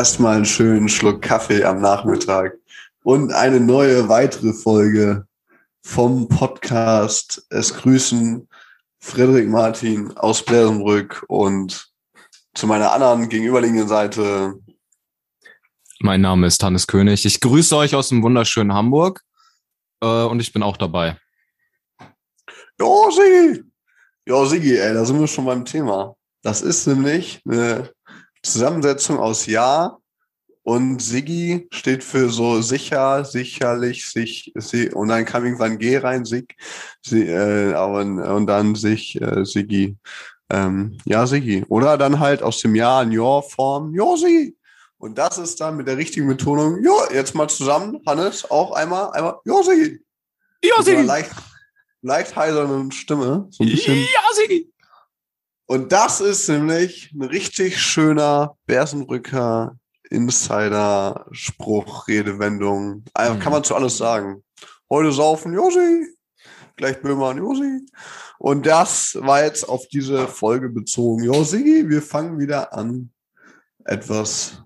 Erstmal einen schönen Schluck Kaffee am Nachmittag und eine neue weitere Folge vom Podcast. Es grüßen Frederik Martin aus Bläsenbrück und zu meiner anderen gegenüberliegenden Seite. Mein Name ist Hannes König. Ich grüße euch aus dem wunderschönen Hamburg äh, und ich bin auch dabei. Jo, Sigi! Jo, Sigi, ey, da sind wir schon beim Thema. Das ist nämlich eine Zusammensetzung aus Ja und Siggi steht für so sicher, sicherlich, sich, sie, und dann kam irgendwann G rein, Sig, sie, äh, und, und dann sich, äh, Siggi. Ähm, ja, Siggi. Oder dann halt aus dem Ja in Ja-Form, Jo, Siggi. Und das ist dann mit der richtigen Betonung, Jo, jetzt mal zusammen, Hannes, auch einmal, einmal, Jo, Siggi. Ja, Siggi. Leicht, leicht heiserne Stimme. So ein bisschen. Ja, Siggi. Und das ist nämlich ein richtig schöner Bersenbrücker Insider-Spruch, Redewendung. Also Mhm. Kann man zu alles sagen. Heute saufen, Josi. Gleich Böhmer, Josi. Und das war jetzt auf diese Folge bezogen. Josi, wir fangen wieder an, etwas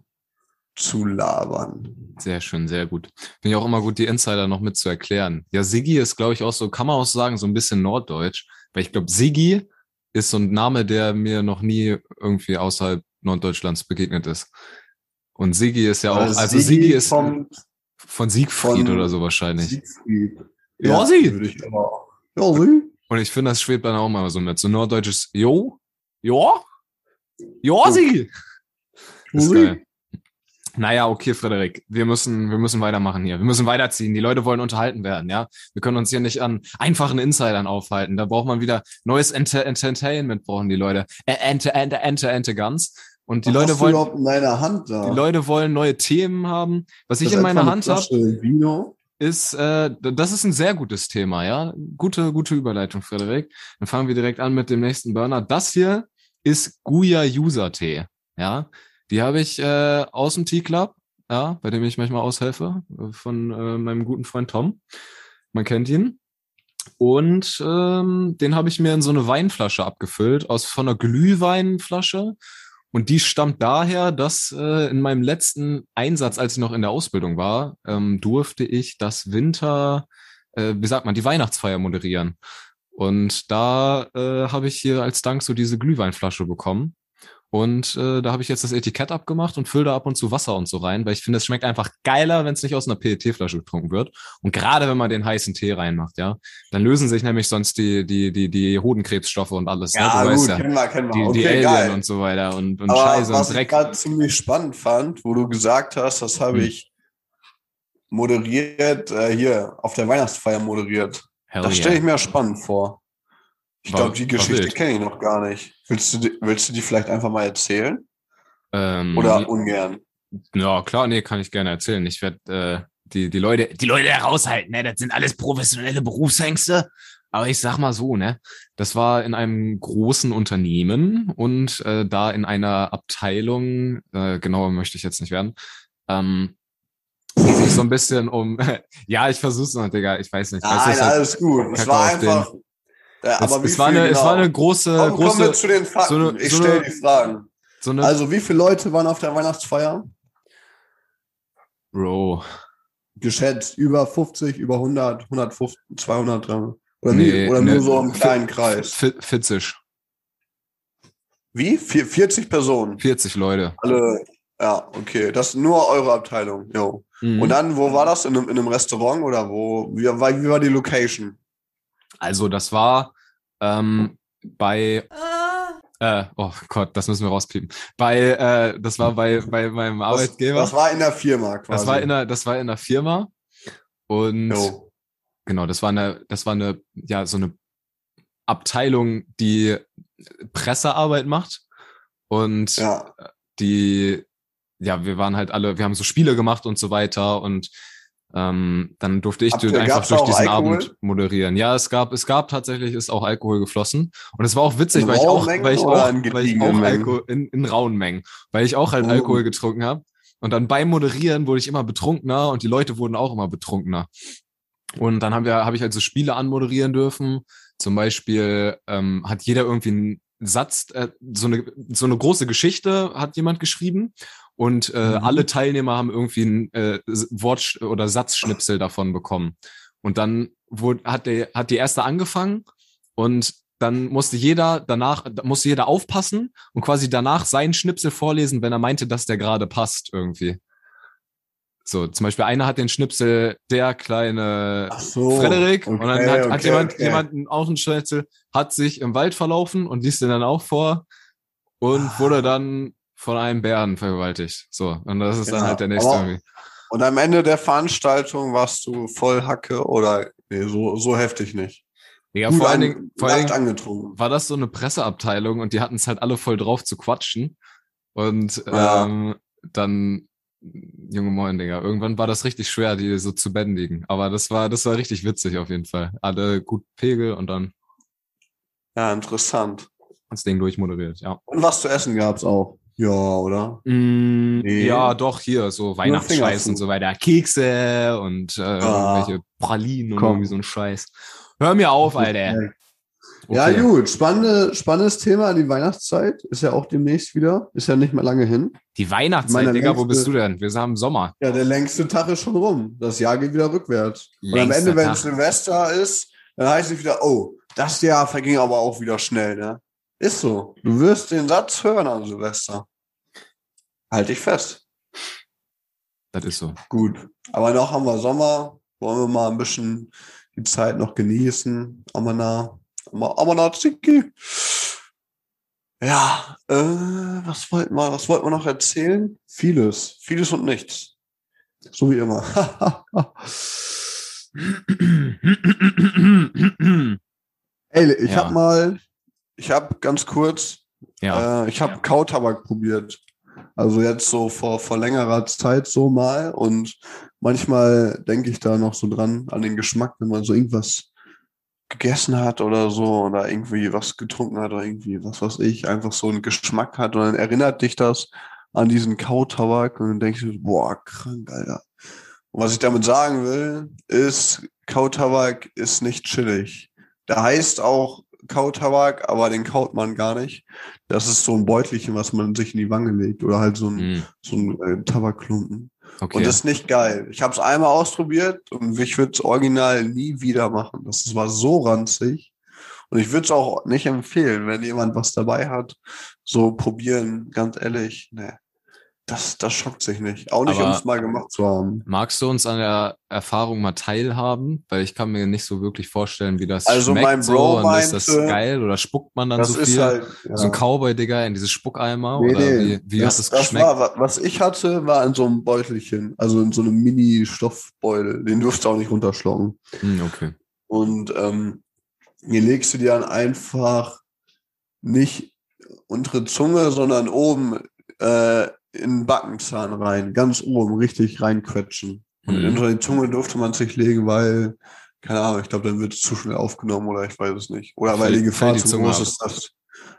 zu labern. Sehr schön, sehr gut. Finde ich auch immer gut, die Insider noch mit zu erklären. Ja, Siggi ist, glaube ich, auch so, kann man auch sagen, so ein bisschen norddeutsch. Weil ich glaube, Siggi ist so ein Name, der mir noch nie irgendwie außerhalb Norddeutschlands begegnet ist. Und Siggi ist ja auch, also Siggi ist kommt von Siegfried von oder so wahrscheinlich. Siegfried. Würde ich auch. Josi. Und ich finde, das schwebt dann auch mal so mit. So norddeutsches Jo, Jo, Jo, Siggi. Ist geil. Naja, okay, Frederik, wir müssen, wir müssen weitermachen hier. Wir müssen weiterziehen. Die Leute wollen unterhalten werden, ja. Wir können uns hier nicht an einfachen Insidern aufhalten. Da braucht man wieder neues Enter Entertainment, brauchen die Leute. Ä- Ente, Ente, Ente, Ente, ganz. Und die Was Leute wollen, überhaupt in deiner Hand da? die Leute wollen neue Themen haben. Was ich Das in ist meiner Hand habe, ist, äh, das ist ein sehr gutes Thema, ja. Gute, gute Überleitung, Frederik. Dann fangen wir direkt an mit dem nächsten Burner. Das hier ist Guya User Tee, ja. Die habe ich äh, aus dem Tea Club, ja, bei dem ich manchmal aushelfe, von äh, meinem guten Freund Tom. Man kennt ihn. Und ähm, den habe ich mir in so eine Weinflasche abgefüllt, aus von einer Glühweinflasche. Und die stammt daher, dass äh, in meinem letzten Einsatz, als ich noch in der Ausbildung war, ähm, durfte ich das Winter, äh, wie sagt man, die Weihnachtsfeier moderieren. Und da äh, habe ich hier als Dank so diese Glühweinflasche bekommen. Und äh, da habe ich jetzt das Etikett abgemacht und fülle da ab und zu Wasser und so rein, weil ich finde, es schmeckt einfach geiler, wenn es nicht aus einer PET-Flasche getrunken wird. Und gerade wenn man den heißen Tee reinmacht, ja, dann lösen sich nämlich sonst die, die, die, die Hodenkrebsstoffe und alles. Ja, ne? Du gut, weißt ja, kennen wir, kennen wir. die, okay, die Alien geil. und so weiter und, und Aber Scheiße und was ich Dreck. gerade ziemlich spannend fand, wo du gesagt hast, das habe Hm. ich moderiert, äh, hier auf der Weihnachtsfeier moderiert. Hell das yeah. stelle ich mir spannend vor. Ich glaube, die Geschichte kenne ich noch gar nicht. Willst du, die- willst du die vielleicht einfach mal erzählen? Ähm, Oder ungern? Ja, klar, nee, kann ich gerne erzählen. Ich werde äh, die, die Leute, die Leute heraushalten, ne? Das sind alles professionelle Berufshengste. Aber ich sag mal so, ne? Das war in einem großen Unternehmen und äh, da in einer Abteilung, äh, genauer möchte ich jetzt nicht werden, ähm, die sich so ein bisschen um, ja, ich versuch's noch, Digga, ich weiß nicht. weißt Nein, es hat- alles gut. Es war den- es, aber wie es, war eine, es genau? war eine große, Komm, kommen wir große, zu den Fakten. so eine- ich so stelle die Fragen. so eine, Also, wie viele Leute waren auf der Weihnachtsfeier? Bro, Geschätzt über 50, über 100, 150, 200, 300. Oder, Nee, wie? Oder nee, nur so im kleinen Kreis. fi- Fitzisch, Wie? Vier- 40 Personen. 40 Leute. Alle. Ja, okay. Das ist nur eure Abteilung. Jo. Mhm. Und dann, wo war das? In einem, in einem Restaurant oder wo? Wie war, wie war die Location? Also das war ähm, bei äh, oh Gott, das müssen wir rauspiepen. Bei äh, das war bei bei meinem Arbeitgeber. Das, das war in der Firma quasi. das war in der das war in der Firma und Jo. genau, das war eine das war eine ja so eine Abteilung, die Pressearbeit macht und Ja. die, ja, wir waren halt alle, wir haben so Spiele gemacht und so weiter und ähm, dann durfte ich Habt einfach durch diesen Alkohol? Abend moderieren. Ja, es gab, es gab tatsächlich, ist auch Alkohol geflossen und es war auch witzig, In weil ich auch, weil ich auch, weil ich auch? Alkohol in, in rauen Mengen, weil ich auch halt Oh. Alkohol getrunken habe und dann beim Moderieren wurde ich immer betrunkener und die Leute wurden auch immer betrunkener. Und dann haben wir, habe ich also Spiele anmoderieren dürfen. Zum Beispiel ähm, hat jeder irgendwie einen Satz, äh, so eine so eine große Geschichte hat jemand geschrieben und äh, Mhm. alle Teilnehmer haben irgendwie ein äh, Wort oder Satzschnipsel davon bekommen. Und dann wurde, hat, der, hat die erste angefangen und dann musste jeder danach, musste jeder aufpassen und quasi danach seinen Schnipsel vorlesen, wenn er meinte, dass der gerade passt irgendwie. So, zum Beispiel einer hat den Schnipsel, der kleine so. Frederik und dann Okay, hat, hat okay, jemand, okay. jemand auch einen Schnipsel, hat sich im Wald verlaufen und liest den dann auch vor und Ah. wurde dann von einem Bären vergewaltigt. So, und das ist dann Ja, halt der nächste aber- irgendwie. Und am Ende der Veranstaltung warst du voll Hacke oder nee, so, so heftig nicht. Ja, Gut vor allen Dingen, vor allen Dingen angetrunken. war das so eine Presseabteilung und die hatten es halt alle voll drauf zu quatschen. Und Ja. ähm, dann, junge Moin, Digga, irgendwann war das richtig schwer, die so zu bändigen. Aber das war, das war richtig witzig auf jeden Fall. Alle gut Pegel und dann Ja, interessant. das Ding durchmoderiert, ja. Und was zu essen gab's auch. Ja, oder? Mm, Nee. Ja, doch, hier, so Weihnachtsscheiß und so weiter. Kekse und äh, Ah. irgendwelche Pralinen und Komm. irgendwie so ein Scheiß. Hör mir auf, Alter. Ja, Okay. gut. Spannende, spannendes Thema, die Weihnachtszeit. Ist ja auch demnächst wieder. Ist ja nicht mehr lange hin. Die Weihnachtszeit, Meine Digga, wo längste- bist du denn? Wir sind im Sommer. Ja, der längste Tag ist schon rum. Das Jahr geht wieder rückwärts. Und am Längster Ende, wenn Tag. Silvester ist, dann heißt es wieder, oh, das Jahr verging aber auch wieder schnell, ne? Ist so. Du wirst den Satz hören an Silvester. Halt dich fest. Das ist so. Gut. Aber noch haben wir Sommer. Wollen wir mal ein bisschen die Zeit noch genießen. Amana. Amana Ziki. Ja, äh, was wollten wir, was wollten wir noch erzählen? Vieles. Vieles und nichts. So wie immer. Ey, ich Ja. hab mal, ich hab ganz kurz, ja. äh, ich habe Kautabak probiert. Also jetzt so vor, vor längerer Zeit so mal. Und manchmal denke ich da noch so dran, an den Geschmack, wenn man so irgendwas gegessen hat oder so oder irgendwie was getrunken hat oder irgendwie, was weiß ich, einfach so einen Geschmack hat und dann erinnert dich das an diesen Kautabak und dann denkst du, boah, krank, Alter. Und was ich damit sagen will, ist, Kautabak ist nicht chillig. Der heißt auch Kautabak, aber den kaut man gar nicht. Das ist so ein Beutelchen, was man sich in die Wange legt oder halt so ein, Hm, so ein äh, Tabakklumpen. okay. Und das ist nicht geil. Ich habe es einmal ausprobiert und ich würde es original nie wieder machen. Das war so ranzig. Und ich würde es auch nicht empfehlen, wenn jemand was dabei hat. So probieren, ganz ehrlich. Nee. Das, das schockt sich nicht. Auch nicht, um es mal gemacht zu haben. Magst du uns an der Erfahrung mal teilhaben? Weil ich kann mir nicht so wirklich vorstellen, wie das Also schmeckt mein so. Bro und ist das meinte, geil oder spuckt man dann Das so ist viel? halt. Ja. So ein Cowboy, Digga, in dieses Spuckeimer? Nee, oder nee. wie, wie das, hat das geschmeckt? war, wa- was ich hatte, war in so einem Beutelchen. Also in so einem Mini-Stoffbeutel. Den durfst du auch nicht runterschlucken. Hm, okay. Und ähm, hier legst du dir dann einfach nicht untere Zunge, sondern oben äh, in den Backenzahn rein. Ganz oben, richtig reinquetschen. Und Mhm. unter die Zunge durfte man sich legen, weil, keine Ahnung, ich glaube, dann wird es zu schnell aufgenommen oder ich weiß es nicht. Oder weil die Gefahr die zu Zunge groß ist, dass.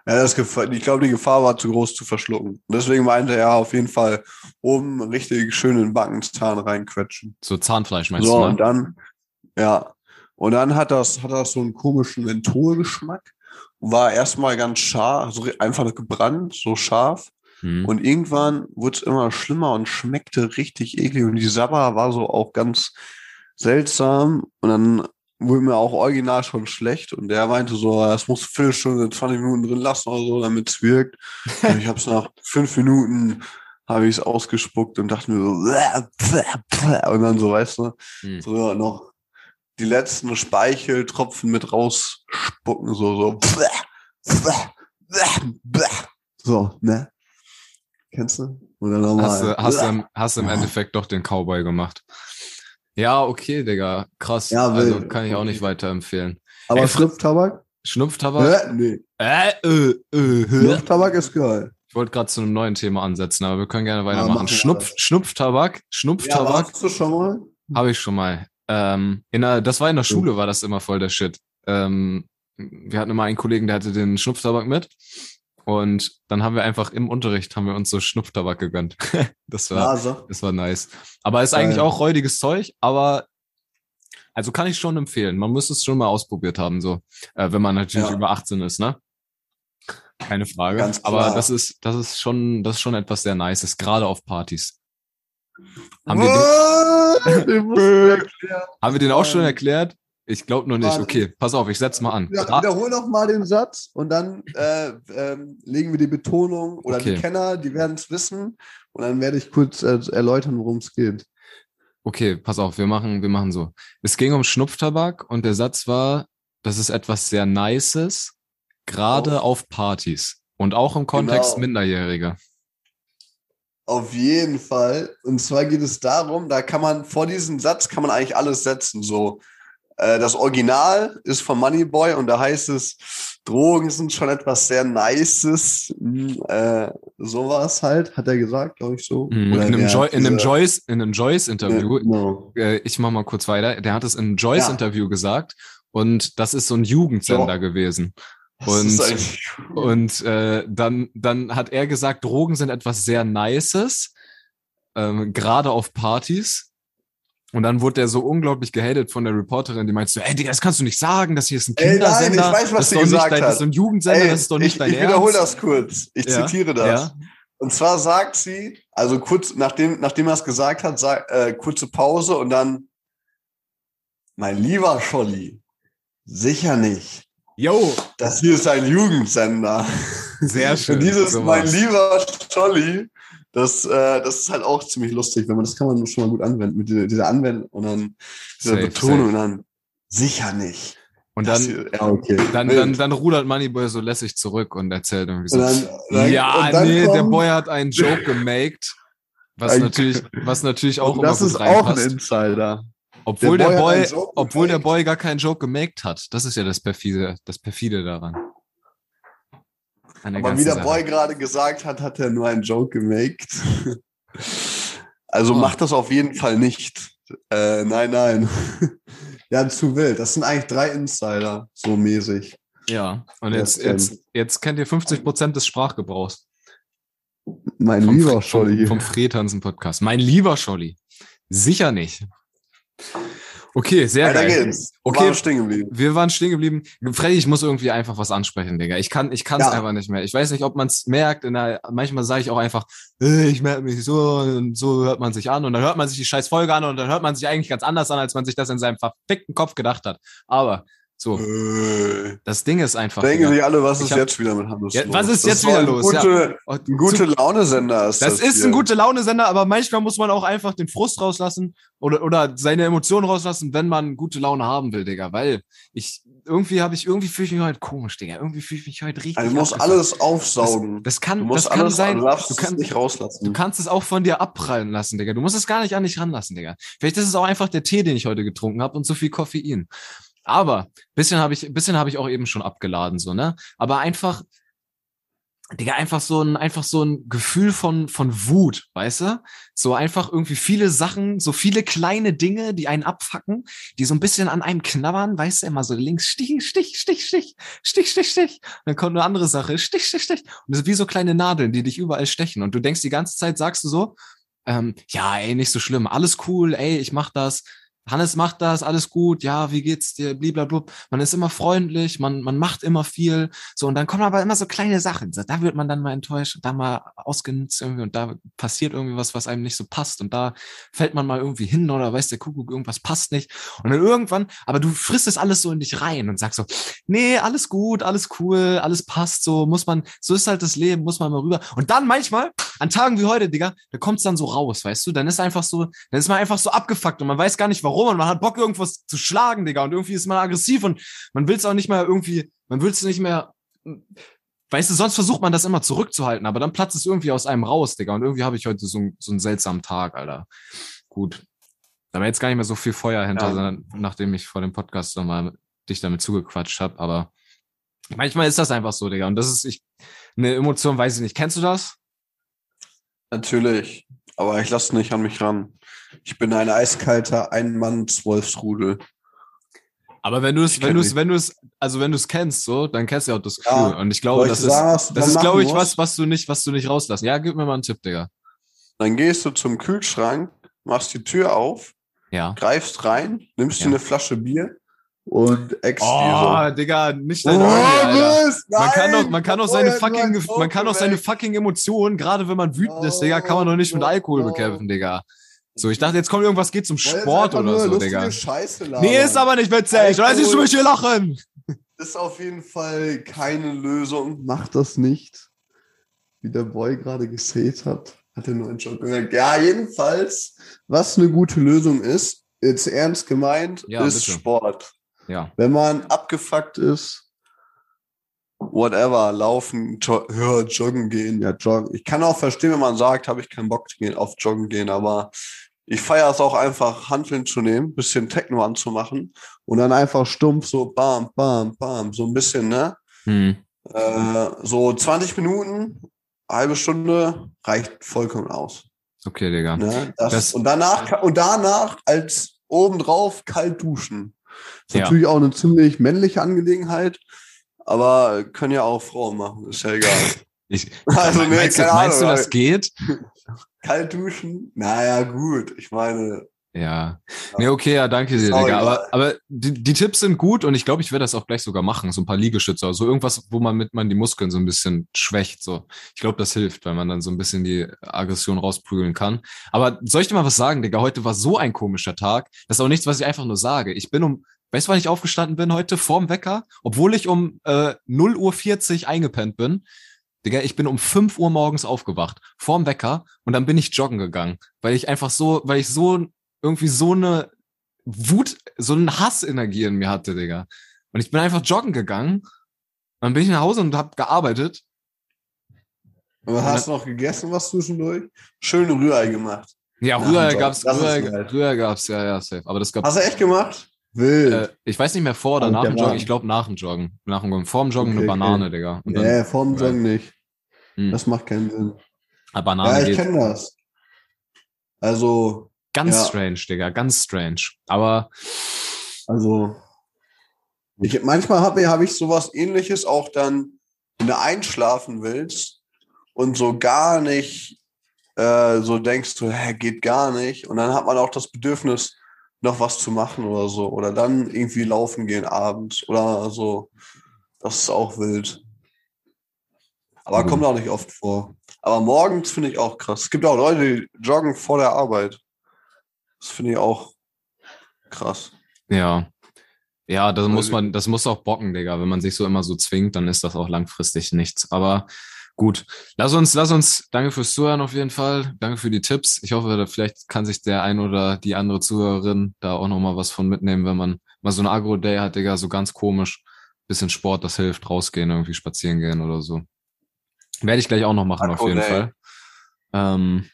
Ja, das Gefahr, ich glaube, die Gefahr war zu groß zu verschlucken. Und deswegen meinte er auf jeden Fall oben richtig schön in Backenzahn reinquetschen. So Zahnfleisch meinst So, du, und ne? dann, ja. Und dann hat das, hat das so einen komischen Mentholgeschmack. War erstmal ganz scharf, also einfach gebrannt, so scharf. Hm. Und irgendwann wurde es immer schlimmer und schmeckte richtig eklig. Und die Sabber war so auch ganz seltsam. Und dann wurde mir auch original schon schlecht. Und der meinte so, das muss eine Viertelstunde, 20 Minuten drin lassen oder so, damit es wirkt. Und ich habe es nach fünf Minuten habe ich es ausgespuckt und dachte mir so, und dann so, weißt du, Hm. so noch die letzten Speicheltropfen mit rausspucken, so, so. So, ne? Kennst du? Dann nochmal. Hast du, hast, du im, hast du im Endeffekt doch den Cowboy gemacht. Ja, okay, Digga. Krass. Ja, also wild. kann ich auch nicht weiterempfehlen. Aber Ey, Schnupftabak? Schnupftabak? Hä? Nee. Äh, äh, äh? Schnupftabak ist geil. Ich wollte gerade zu einem neuen Thema ansetzen, aber wir können gerne machen weitermachen. wir Schnupf, das. Schnupftabak, Ja, Schnupftabak warst du schon mal? habe ich schon mal. Ähm, in der, das war in der Schule, war das immer voll der Shit. Ähm, wir hatten immer einen Kollegen, der hatte den Schnupftabak mit. Und dann haben wir einfach im Unterricht haben wir uns so Schnupftabak gegönnt. das war, Nase. das war nice. Aber ist eigentlich auch räudiges Zeug, aber also kann ich schon empfehlen. Man muss es schon mal ausprobiert haben, so, äh, wenn man natürlich Ja. über 18 ist, ne? keine Frage. Ganz Aber klar. das ist, das ist schon, das ist schon etwas sehr Nices, gerade auf Partys. Haben wir, den, haben wir den auch schon erklärt? Ich glaube noch nicht. Okay, pass auf, ich setz mal an. Ja, wiederhol noch mal den Satz und dann äh, ähm, legen wir die Betonung oder Okay. die Kenner, die werden es wissen und dann werde ich kurz äh, erläutern, worum es geht. Okay, pass auf, wir machen, wir machen so. Es ging um Schnupftabak und der Satz war, das ist etwas sehr Nices, gerade auf Partys und auch im Kontext Genau. Minderjährige. Auf jeden Fall. Und zwar geht es darum, da kann man vor diesem Satz kann man eigentlich alles setzen. So, das Original ist von Moneyboy und da heißt es, Drogen sind schon etwas sehr Nices. Hm, Äh, sowas halt, hat er gesagt, glaube ich so. Mhm. In einem, hat in einem Joyce, in einem Joyce-Interview, Ja, genau. äh, ich mach mal kurz weiter, der hat es in einem Joyce-Interview gesagt und das ist so ein Jugendsender Ja. gewesen. Und- Und äh, dann, dann hat er gesagt, Drogen sind etwas sehr Nices, ähm, gerade auf Partys. Und dann wurde er so unglaublich gehatet von der Reporterin, die meinte so, ey, Digga, das kannst du nicht sagen, das hier ist ein Ey, nein, Kindersender. ich weiß, was das ist sie gesagt dein, Das hat. ist so ein Jugendsender, Ey, das ist doch nicht ich, dein ich wiederhole das kurz. Ich Ja, zitiere das. Ja, Und zwar sagt sie, also kurz nachdem, nachdem er es gesagt hat, sag, äh, kurze Pause und dann, mein lieber Scholli, sicher nicht. yo, Das hier ist ein Jugendsender. sehr schön. Und dieses So mein lieber Scholli, das, äh, das ist halt auch ziemlich lustig, wenn man das kann man schon mal gut anwenden mit dieser, dieser Anwendung und dann dieser Safe, Betonung safe. und dann sicher nicht. Und dann, hier, ja, okay. dann, dann, dann rudert Moneyboy so lässig zurück und erzählt irgendwie so, dann, dann, ja, nee, der Boy hat einen Joke gemaked. Was Ein- natürlich, was natürlich auch immer das ist auch ein. Insider. Obwohl Der der, Boy hat Boy, obwohl der. Boy gar keinen Joke gemaked hat. Das ist ja das perfide, das perfide daran. Aber wie der Sache. Boy gerade gesagt hat, hat er nur einen Joke gemaked. Also Oh. macht das auf jeden Fall nicht. Äh, nein, nein. ja, zu wild. Das sind eigentlich drei Insider, so mäßig. Ja, und jetzt, jetzt, jetzt kennt ihr 50 Prozent des Sprachgebrauchs. Mein Vom, lieber Scholli. vom, vom Fred Hansen Podcast. Mein lieber Scholli. Sicher nicht. Okay, sehr Weiter geil. geht's. Okay. Okay. War stehen geblieben. Wir waren stehen geblieben. Freddy, ich muss irgendwie einfach was ansprechen, Digga. Ich kann, ich kann es Ja. einfach nicht mehr. Ich weiß nicht, ob man es merkt. In der, manchmal sage ich auch einfach, äh, ich merke mich so und so hört man sich an und dann hört man sich die scheiß Folge an und dann hört man sich eigentlich ganz anders an, als man sich das in seinem verfickten Kopf gedacht hat. Aber so, Äh, das Ding ist einfach. denken sich alle, was ist hab- jetzt wieder mit Hannes Ja, los? was ist Das jetzt wieder ein los? Gute, Oh, Ein gute Laune-Sender ist Das das. ist hier. ein gute Laune-Sender, aber manchmal muss man auch einfach den Frust rauslassen oder, oder seine Emotionen rauslassen, wenn man gute Laune haben will, Digga. Weil ich, irgendwie habe ich, irgendwie fühle ich mich heute komisch, Digga. Irgendwie fühle ich mich heute richtig. Also du musst alles aufsaugen. Das kann, du musst das kann alles, sein. du darfst Du es kannst, nicht rauslassen. du kannst es auch von dir abprallen lassen, Digga. Du musst es gar nicht an dich ranlassen, Digga. Vielleicht ist es auch einfach der Tee, den ich heute getrunken habe und so viel Koffein. Aber bisschen habe ich, bisschen habe ich auch eben schon abgeladen, so, ne? Aber einfach, Digga, einfach so ein, einfach so ein Gefühl von, von Wut, weißt du? So einfach irgendwie viele Sachen, so viele kleine Dinge, die einen abfacken, die so ein bisschen an einem knabbern, weißt du, immer so links, Stich, Stich, Stich, Stich, Stich, Stich, Stich. Dann kommt eine andere Sache, Stich, Stich, Stich. Und das ist wie so kleine Nadeln, die dich überall stechen. Und du denkst die ganze Zeit, sagst du so, ähm, ja, ey, nicht so schlimm, alles cool, ey, ich mach das. Hannes macht das, alles gut, ja, wie geht's dir, blablabla. Man ist immer freundlich, man, man macht immer viel, so, und dann kommen aber immer so kleine Sachen, da wird man dann mal enttäuscht, da mal ausgenutzt irgendwie und da passiert irgendwie was, was einem nicht so passt. Und da fällt man mal irgendwie hin oder weiß der Kuckuck, irgendwas passt nicht. Und dann irgendwann, aber du frisst es alles so in dich rein und sagst so, nee, alles gut, alles cool, alles passt so, muss man, so ist halt das Leben, muss man mal rüber. Und dann manchmal, an Tagen wie heute, Digga, da kommt's dann so raus, weißt du, dann ist einfach so, dann ist man einfach so abgefuckt und man weiß gar nicht warum und man hat Bock, irgendwas zu schlagen, Digga. Und irgendwie ist man aggressiv und man will es auch nicht mehr irgendwie, man will es nicht mehr. Weißt du, sonst versucht man das immer zurückzuhalten, aber dann platzt es irgendwie aus einem raus, Digga. Und irgendwie habe ich heute so, einen- so einen seltsamen Tag, Alter. Gut. Da war jetzt gar nicht mehr so viel Feuer hinter, Ja. sondern nachdem ich vor dem Podcast nochmal dich damit zugequatscht habe. Aber manchmal ist das einfach so, Digga. Und das ist ich, eine Emotion, weiß ich nicht. Kennst du das? Natürlich. Aber ich lasse nicht an mich ran. Ich bin ein eiskalter Ein-Mann-Wolfsrudel. Aber wenn du es, Ich wenn du es, wenn du es, also wenn du es kennst, so, dann kennst du ja auch das Gefühl. Ja. Und ich glaube, ich das ist, sagen, du das ist, glaube ich, was, was du nicht, was du nicht rauslassen. Ja, gib mir mal einen Tipp, Digga. Dann gehst du zum Kühlschrank, machst die Tür auf, Ja. greifst rein, nimmst Ja. dir eine Flasche Bier und Ex. Oh, Digga, nicht dein Oh, Alter. Man kann doch, man kann doch seine fucking, man kann Joke seine fucking Emotionen, gerade wenn man wütend ist, Oh, Digga, kann man doch nicht mit no, Alkohol bekämpfen, Digga. So, ich dachte, jetzt kommt irgendwas, geht zum Sport oder so, Digga. Scheiße labern. Nee, ist aber nicht witzig. Weiß ich, du mich hier lachen. ist auf jeden Fall keine Lösung. Macht das nicht. Wie der Boy gerade gesät hat. Hat er nur einen Joke gesagt. Ja, jedenfalls, was eine gute Lösung ist, jetzt ernst gemeint, Ja, ist bitte. Sport. Ja. Wenn man abgefuckt ist, whatever, laufen, jo ja, joggen gehen, ja, joggen. Ich kann auch verstehen, wenn man sagt, habe ich keinen Bock zu gehen, auf joggen gehen, aber ich feiere es auch einfach, Hanteln zu nehmen, bisschen Techno anzumachen und dann einfach stumpf so bam, bam, bam, so ein bisschen, ne? Hm. Äh, so 20 Minuten, halbe Stunde reicht vollkommen aus. Okay, Digga. Ne? Das, Das- und danach und danach als obendrauf kalt duschen. Ist Ja. natürlich auch eine ziemlich männliche Angelegenheit, aber können ja auch Frauen machen, ist ja egal. Ich, Also, nee, meinst du, keine meinst du, Ahnung, das geht? kalt duschen, naja, gut. Ich meine, Ja. Nee, okay, ja, danke dir, Digga. Aber, aber die, die Tipps sind gut und ich glaube, ich werde das auch gleich sogar machen. So ein paar Liegestütze, also irgendwas, wo man mit man die Muskeln so ein bisschen schwächt. So. Ich glaube, das hilft, weil man dann so ein bisschen die Aggression rausprügeln kann. Aber soll ich dir mal was sagen, Digga? Heute war so ein komischer Tag. Das ist auch nichts, was ich einfach nur sage. Ich bin um, weißt du, wann ich aufgestanden bin heute? Vorm Wecker? Obwohl ich um äh, 0 Uhr 40 eingepennt bin. Digga, ich bin um 5 Uhr morgens aufgewacht, vorm Wecker, und dann bin ich joggen gegangen, weil ich einfach so, weil ich so irgendwie so eine Wut, so eine Hassenergie in mir hatte, Digga. Und ich bin einfach joggen gegangen, dann bin ich nach Hause und hab gearbeitet. was hast du noch gegessen, was zwischendurch? Schöne Rührei gemacht. Ja, Rührei gab's, Rührei. Rührei gab's, ja, ja, safe. Aber das gab, Hast du echt gemacht? Wild. äh, ich weiß nicht mehr vor oder Oh, nach dem Joggen. Ich glaube nach dem Joggen. Nach dem Joggen. Vor dem Joggen Okay, eine okay. Banane, Digga. Und nee, dann, vorm Joggen nicht. Hm. Das macht keinen Sinn. Ah, Banane Ja, ich kenne das. Also, Ganz ja. strange, Digga, ganz strange. Aber Also, ich, manchmal habe hab ich sowas ähnliches auch dann, wenn du einschlafen willst und so gar nicht, äh, so denkst du, hä, geht gar nicht. Und dann hat man auch das Bedürfnis, noch was zu machen oder so. Oder dann irgendwie laufen gehen abends oder so. Das ist auch wild. Aber Mhm. kommt auch nicht oft vor. Aber morgens finde ich auch krass. Es gibt auch Leute, die joggen vor der Arbeit. Das finde ich auch krass. Ja. Ja, das muss man, das muss auch bocken, Digga. Wenn man sich so immer so zwingt, dann ist das auch langfristig nichts. Aber gut. Lass uns, lass uns, danke fürs Zuhören auf jeden Fall. Danke für die Tipps. Ich hoffe, vielleicht kann sich der ein oder die andere Zuhörerin da auch nochmal was von mitnehmen, wenn man mal so ein Agro-Day hat, Digga, so ganz komisch. Bisschen Sport, das hilft, rausgehen, irgendwie spazieren gehen oder so. Werde ich gleich auch noch machen, auf jeden Agro-Day. Fall. Ähm,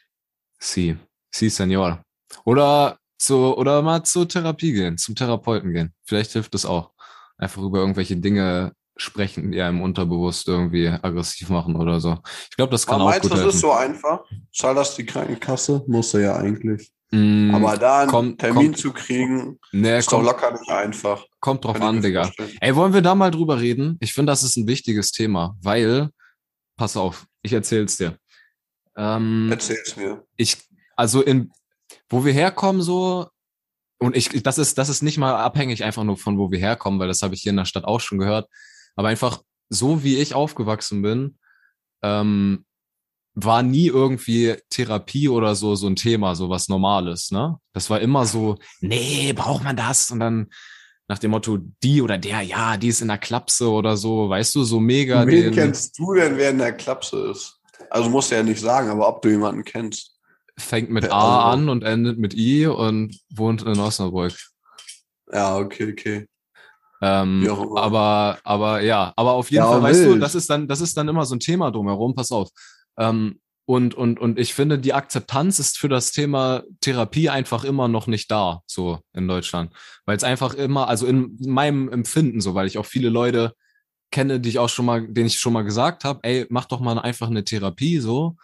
sí, sí, Senor. Oder zu, oder mal zur Therapie gehen, zum Therapeuten gehen. Vielleicht hilft das auch. Einfach über irgendwelche Dinge sprechen, die einem unterbewusst irgendwie aggressiv machen oder so. Ich glaube, das kann Aber auch meinst du, gut das helfen. ist so einfach? Zahl das die Krankenkasse? Muss er ja eigentlich. Mm, Aber da einen kommt- Termin kommt- zu kriegen, nee, ist doch kommt, locker nicht einfach. kommt drauf an, Digga. Ey, wollen wir da mal drüber reden? Ich finde, das ist ein wichtiges Thema, weil, pass auf, ich erzähl's dir. Ähm, Erzähl's mir. ich, also in, wo wir herkommen, so, und ich, das ist, das ist nicht mal abhängig einfach nur von wo wir herkommen, weil das habe ich hier in der Stadt auch schon gehört. Aber einfach so wie ich aufgewachsen bin, ähm, war nie irgendwie Therapie oder so so ein Thema, so was Normales, ne? Das war immer so, nee, braucht man das? Und dann nach dem Motto, die oder der, ja, die ist in der Klapse oder so, weißt du, so mega. Wen den- kennst du denn, wer in der Klapse ist? Also musst du ja nicht sagen, aber ob du jemanden kennst. fängt mit Ja, A also- an und endet mit I und wohnt in Osnabrück. Ja, okay, okay. Ähm, aber, aber ja, aber auf jeden Ja, Fall, weißt du, wild. das ist dann, das ist dann immer so ein Thema drumherum, pass auf. Ähm, und, und, und ich finde, die Akzeptanz ist für das Thema Therapie einfach immer noch nicht da, so in Deutschland. Weil es einfach immer, also in meinem Empfinden so, weil ich auch viele Leute kenne, die ich auch schon mal, denen ich schon mal gesagt habe, ey, mach doch mal einfach eine Therapie so.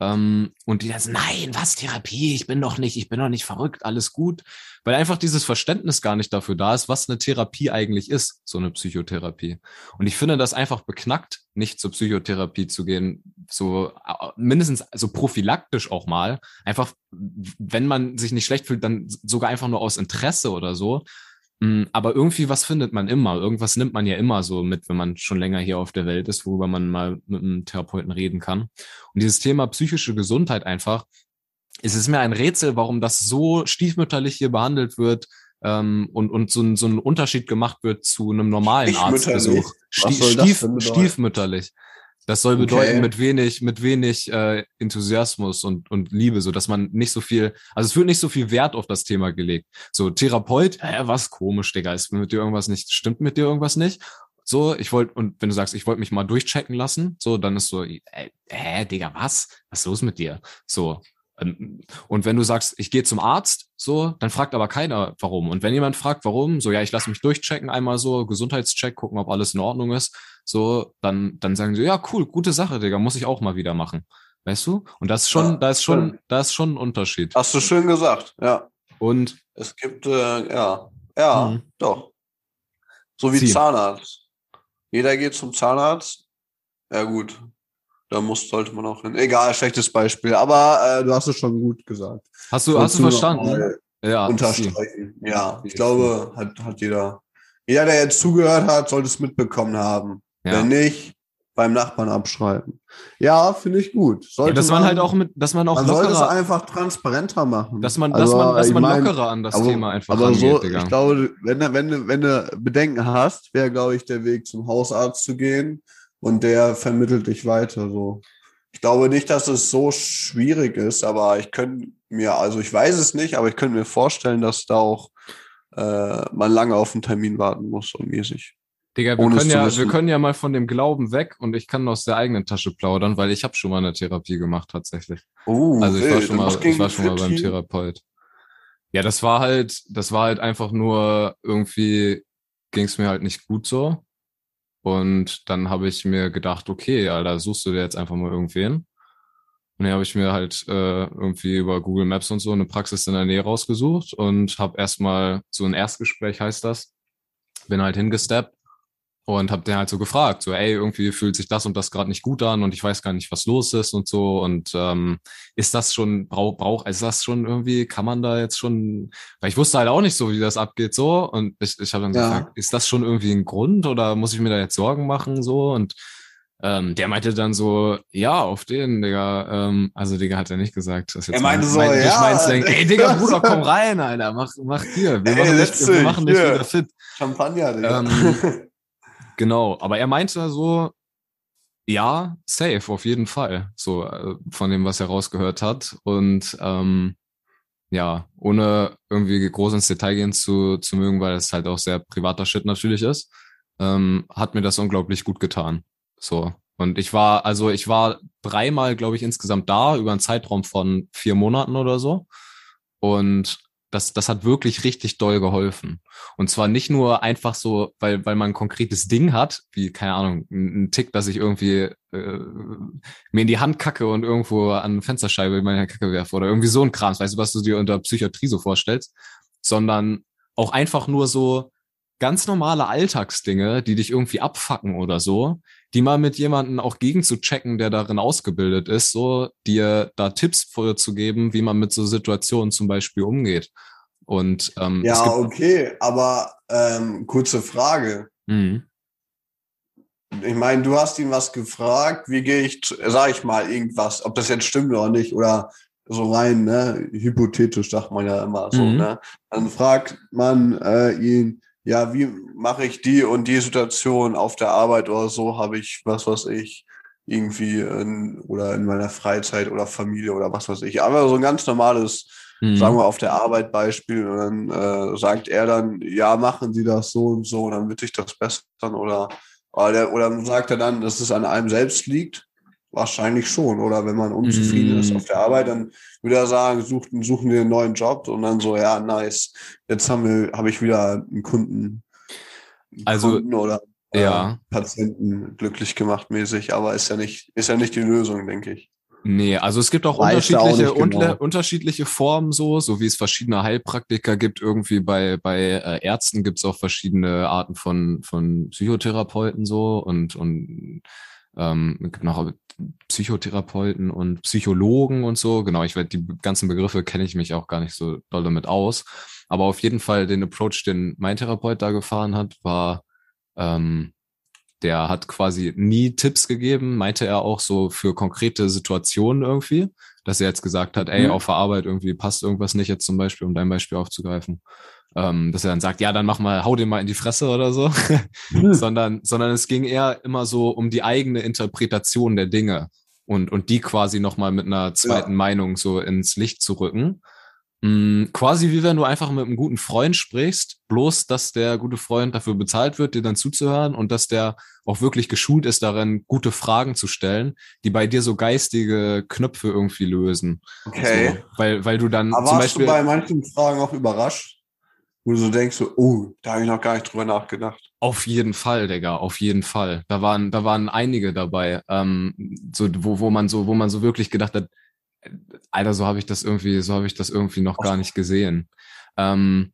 Ähm, und die dann so, nein, was Therapie? Ich bin doch nicht, ich bin doch nicht verrückt, alles gut. Weil einfach dieses Verständnis gar nicht dafür da ist, was eine Therapie eigentlich ist, so eine Psychotherapie. Und ich finde das einfach beknackt, nicht zur Psychotherapie zu gehen, so äh, mindestens so prophylaktisch auch mal. Einfach, wenn man sich nicht schlecht fühlt, dann sogar einfach nur aus Interesse oder so. Mm, Aber irgendwie was findet man immer. Irgendwas nimmt man ja immer so mit, wenn man schon länger hier auf der Welt ist, worüber man mal mit einem Therapeuten reden kann. Und dieses Thema psychische Gesundheit einfach, es ist mir ein Rätsel, warum das so stiefmütterlich hier behandelt wird ähm, und, und so, ein, so ein Unterschied gemacht wird zu einem normalen Stiefmütterlich? Arztbesuch. Was soll das Stief, denn bedeuten? stiefmütterlich. Das soll bedeuten, Okay. mit wenig, mit wenig äh, Enthusiasmus und, und Liebe, so dass man nicht so viel, also es wird nicht so viel Wert auf das Thema gelegt. So, Therapeut, hä, was komisch, Digga, ist mit dir irgendwas nicht, stimmt mit dir irgendwas nicht? So, ich wollte, und wenn du sagst, ich wollte mich mal durchchecken lassen, so, dann ist so, äh, hä, Digga, was? Was ist los mit dir? So. Ähm, Und wenn du sagst, ich gehe zum Arzt, so, dann fragt aber keiner, warum. Und wenn jemand fragt, warum, so, ja, ich lasse mich durchchecken, einmal so, Gesundheitscheck, gucken, ob alles in Ordnung ist, so, dann, dann sagen sie, ja, cool, gute Sache, Digga, muss ich auch mal wieder machen. Weißt du? Und das ist schon, Ja, da ist schon, da ist schon ein Unterschied. Hast du schön gesagt, ja. Und Es gibt, äh, ja, ja, Mhm. doch. So wie Ziehen. Zahnarzt. Jeder geht zum Zahnarzt. Ja, gut. Da muss, sollte man auch hin. Egal, schlechtes Beispiel. Aber äh, du hast es schon gut gesagt. hast du, hast du verstanden? Ja. Unterstreichen. Ja, ich glaube, hat, hat jeder. Jeder, der jetzt zugehört hat, sollte es mitbekommen haben. Ja. Wenn nicht, beim Nachbarn abschreiben. Ja, finde ich gut. Ja, Sollte dass man halt auch mit, dass man auch man sollte es lockerer, einfach transparenter machen. dass man, dass Also, man, dass man mein, lockerer an das aber, Thema einfach aber so, Digga. ich glaube, wenn, du- wenn, du- wenn du Bedenken hast, wäre, glaube ich, der Weg zum Hausarzt zu gehen und der vermittelt dich weiter. So. Ich glaube nicht, dass es so schwierig ist, aber ich könnte mir, also ich weiß es nicht, aber ich könnte mir vorstellen, dass da auch äh, man lange auf einen Termin warten muss und mäßig. Digga, wir ohne können ja, wir können ja mal von dem Glauben weg und ich kann aus der eigenen Tasche plaudern, weil ich habe schon mal eine Therapie gemacht tatsächlich. Oh, Also ich war schon mal, ich war schon mal beim? Therapeut. Ja, das war halt, das war halt einfach nur irgendwie ging es mir halt nicht gut so. Und dann habe ich mir gedacht, okay, Alter, suchst du dir jetzt einfach mal irgendwen. Und dann habe ich mir halt äh, irgendwie über Google Maps und so eine Praxis in der Nähe rausgesucht und habe erstmal so ein Erstgespräch heißt das. Bin halt hingesteppt und habe den halt so gefragt, so, ey, irgendwie fühlt sich das und das gerade nicht gut an und ich weiß gar nicht, was los ist und so. Und ähm, ist das schon, brauch, brauch, ist das schon irgendwie, kann man da jetzt schon, weil ich wusste halt auch nicht so, wie das abgeht so. Und ich, ich habe dann Ja. gefragt, ist das schon irgendwie ein Grund oder muss ich mir da jetzt Sorgen machen so? Und ähm, der meinte dann so, ja, auf den, Digga. Ähm, also, Digga hat er nicht gesagt. Das jetzt Er meinte mein, so, mein, ja. meins denken, ey, Digga, Bruder, komm rein, Alter, mach, mach hier. Wir Ey, machen dich, wir machen dich wieder fit. Champagner, Digga. Ähm, Genau, aber er meinte so, ja, safe, auf jeden Fall, so äh, von dem, was er rausgehört hat. Und ähm, ja, ohne irgendwie groß ins Detail gehen zu, zu mögen, weil es halt auch sehr privater Shit natürlich ist, ähm, hat mir das unglaublich gut getan. So. Und ich war, also ich war dreimal, glaube ich, insgesamt da, über einen Zeitraum von vier Monaten oder so. Und das, das hat wirklich richtig doll geholfen. Und zwar nicht nur einfach so, weil, weil man ein konkretes Ding hat, wie, keine Ahnung, ein, Tick, dass ich irgendwie äh, mir in die Hand kacke und irgendwo an eine Fensterscheibe meine Kacke werfe oder irgendwie so ein Kram, weißt du, was du dir unter Psychiatrie so vorstellst, sondern auch einfach nur so ganz normale Alltagsdinge, die dich irgendwie abfacken oder so, die mal mit jemandem auch gegen zu checken, der darin ausgebildet ist, so dir da Tipps vorzugeben, wie man mit so Situationen zum Beispiel umgeht. Und ähm, ja, okay, aber ähm, kurze Frage. Mhm. Ich meine, du hast ihn was gefragt, wie gehe ich, sag ich mal, irgendwas, ob das jetzt stimmt oder nicht, oder so rein, ne, hypothetisch sagt man ja immer so, Mhm. ne. Dann fragt man äh, ihn, ja, wie mache ich die und die Situation auf der Arbeit oder so, habe ich, was weiß ich, irgendwie in, oder in meiner Freizeit oder Familie oder was weiß ich. Aber so ein ganz normales, Mhm. sagen wir auf der Arbeit Beispiel, und dann äh, sagt er dann, ja, machen Sie das so und so, und dann wird sich das bessern oder oder, der, oder sagt er dann, dass es an einem selbst liegt? Wahrscheinlich schon. Oder wenn man unzufrieden Mm. ist auf der Arbeit, dann würde er sagen, suchen, suchen wir einen neuen Job und dann so, ja, nice. Jetzt haben wir, habe ich wieder einen Kunden, einen Also, Kunden oder äh, ja. Patienten glücklich gemacht mäßig, aber ist ja nicht, ist ja nicht die Lösung, denke ich. Nee, also es gibt auch Weiß auch unterschiedliche, nicht genau. unterschiedliche Formen so, so wie es verschiedene Heilpraktiker gibt. Irgendwie bei, bei äh, Ärzten gibt es auch verschiedene Arten von, von Psychotherapeuten so und, und ähm, es gibt noch Psychotherapeuten und Psychologen und so. Genau, ich werde die ganzen Begriffe kenne ich mich auch gar nicht so doll damit aus. Aber auf jeden Fall den Approach, den mein Therapeut da gefahren hat, war, ähm, der hat quasi nie Tipps gegeben, meinte er auch so für konkrete Situationen irgendwie, dass er jetzt gesagt hat, ey, mhm. auf der Arbeit irgendwie passt irgendwas nicht jetzt zum Beispiel, um dein Beispiel aufzugreifen ähm, dass er dann sagt, ja, dann mach mal, hau den mal in die Fresse oder so, mhm. sondern, sondern es ging eher immer so um die eigene Interpretation der Dinge und, und die quasi nochmal mit einer zweiten ja. Meinung so ins Licht zu rücken. Mhm, quasi wie wenn du einfach mit einem guten Freund sprichst, bloß dass der gute Freund dafür bezahlt wird, dir dann zuzuhören und dass der auch wirklich geschult ist darin, gute Fragen zu stellen, die bei dir so geistige Knöpfe irgendwie lösen. Okay. So, weil, weil du dann Aber zum Beispiel. du bei manchen Fragen auch überrascht? Wo du so denkst, so, oh, da habe ich noch gar nicht drüber nachgedacht. Auf jeden Fall, Digga, auf jeden Fall. Da waren, da waren einige dabei, ähm, so, wo, wo man so, wo man so wirklich gedacht hat, Alter, so habe ich das irgendwie, so habe ich das irgendwie noch gar nicht gesehen. Ähm,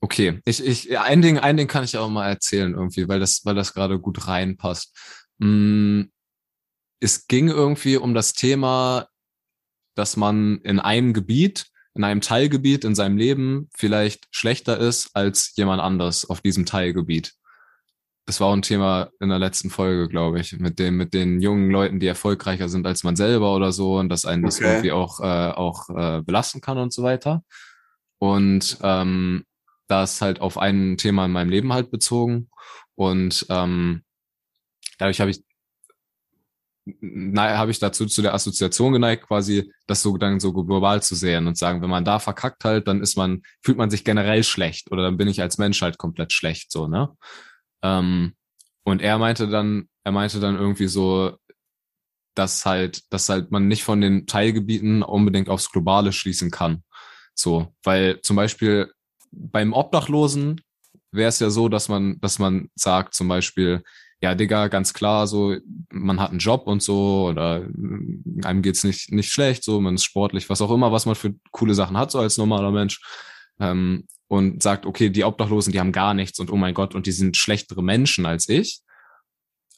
okay, ich, ich, ein Ding, ein Ding kann ich auch mal erzählen irgendwie, weil das, weil das gerade gut reinpasst. Mm, es ging irgendwie um das Thema, dass man in einem Gebiet in einem Teilgebiet in seinem Leben vielleicht schlechter ist als jemand anders auf diesem Teilgebiet. Das war auch ein Thema in der letzten Folge, glaube ich, mit dem, mit den jungen Leuten, die erfolgreicher sind als man selber oder so und dass einen das irgendwie auch, äh, auch äh, belasten kann und so weiter. Und ähm, das halt auf ein Thema in meinem Leben halt bezogen. Und ähm, dadurch habe ich habe ich dazu zu der Assoziation geneigt, quasi das so dann so global zu sehen und sagen, wenn man da verkackt halt, dann ist man, fühlt man sich generell schlecht oder dann bin ich als Mensch halt komplett schlecht, so, ne? Ähm, und er meinte dann, er meinte dann irgendwie so, dass halt, dass halt man nicht von den Teilgebieten unbedingt aufs Globale schließen kann. So, weil zum Beispiel beim Obdachlosen wäre es ja so, dass man, dass man sagt, zum Beispiel, ja, Digga, ganz klar, so, man hat einen Job und so, oder einem geht's nicht, nicht schlecht, so, man ist sportlich, was auch immer, was man für coole Sachen hat, so als normaler Mensch. Ähm, und sagt, okay, die Obdachlosen, die haben gar nichts und oh mein Gott, und die sind schlechtere Menschen als ich.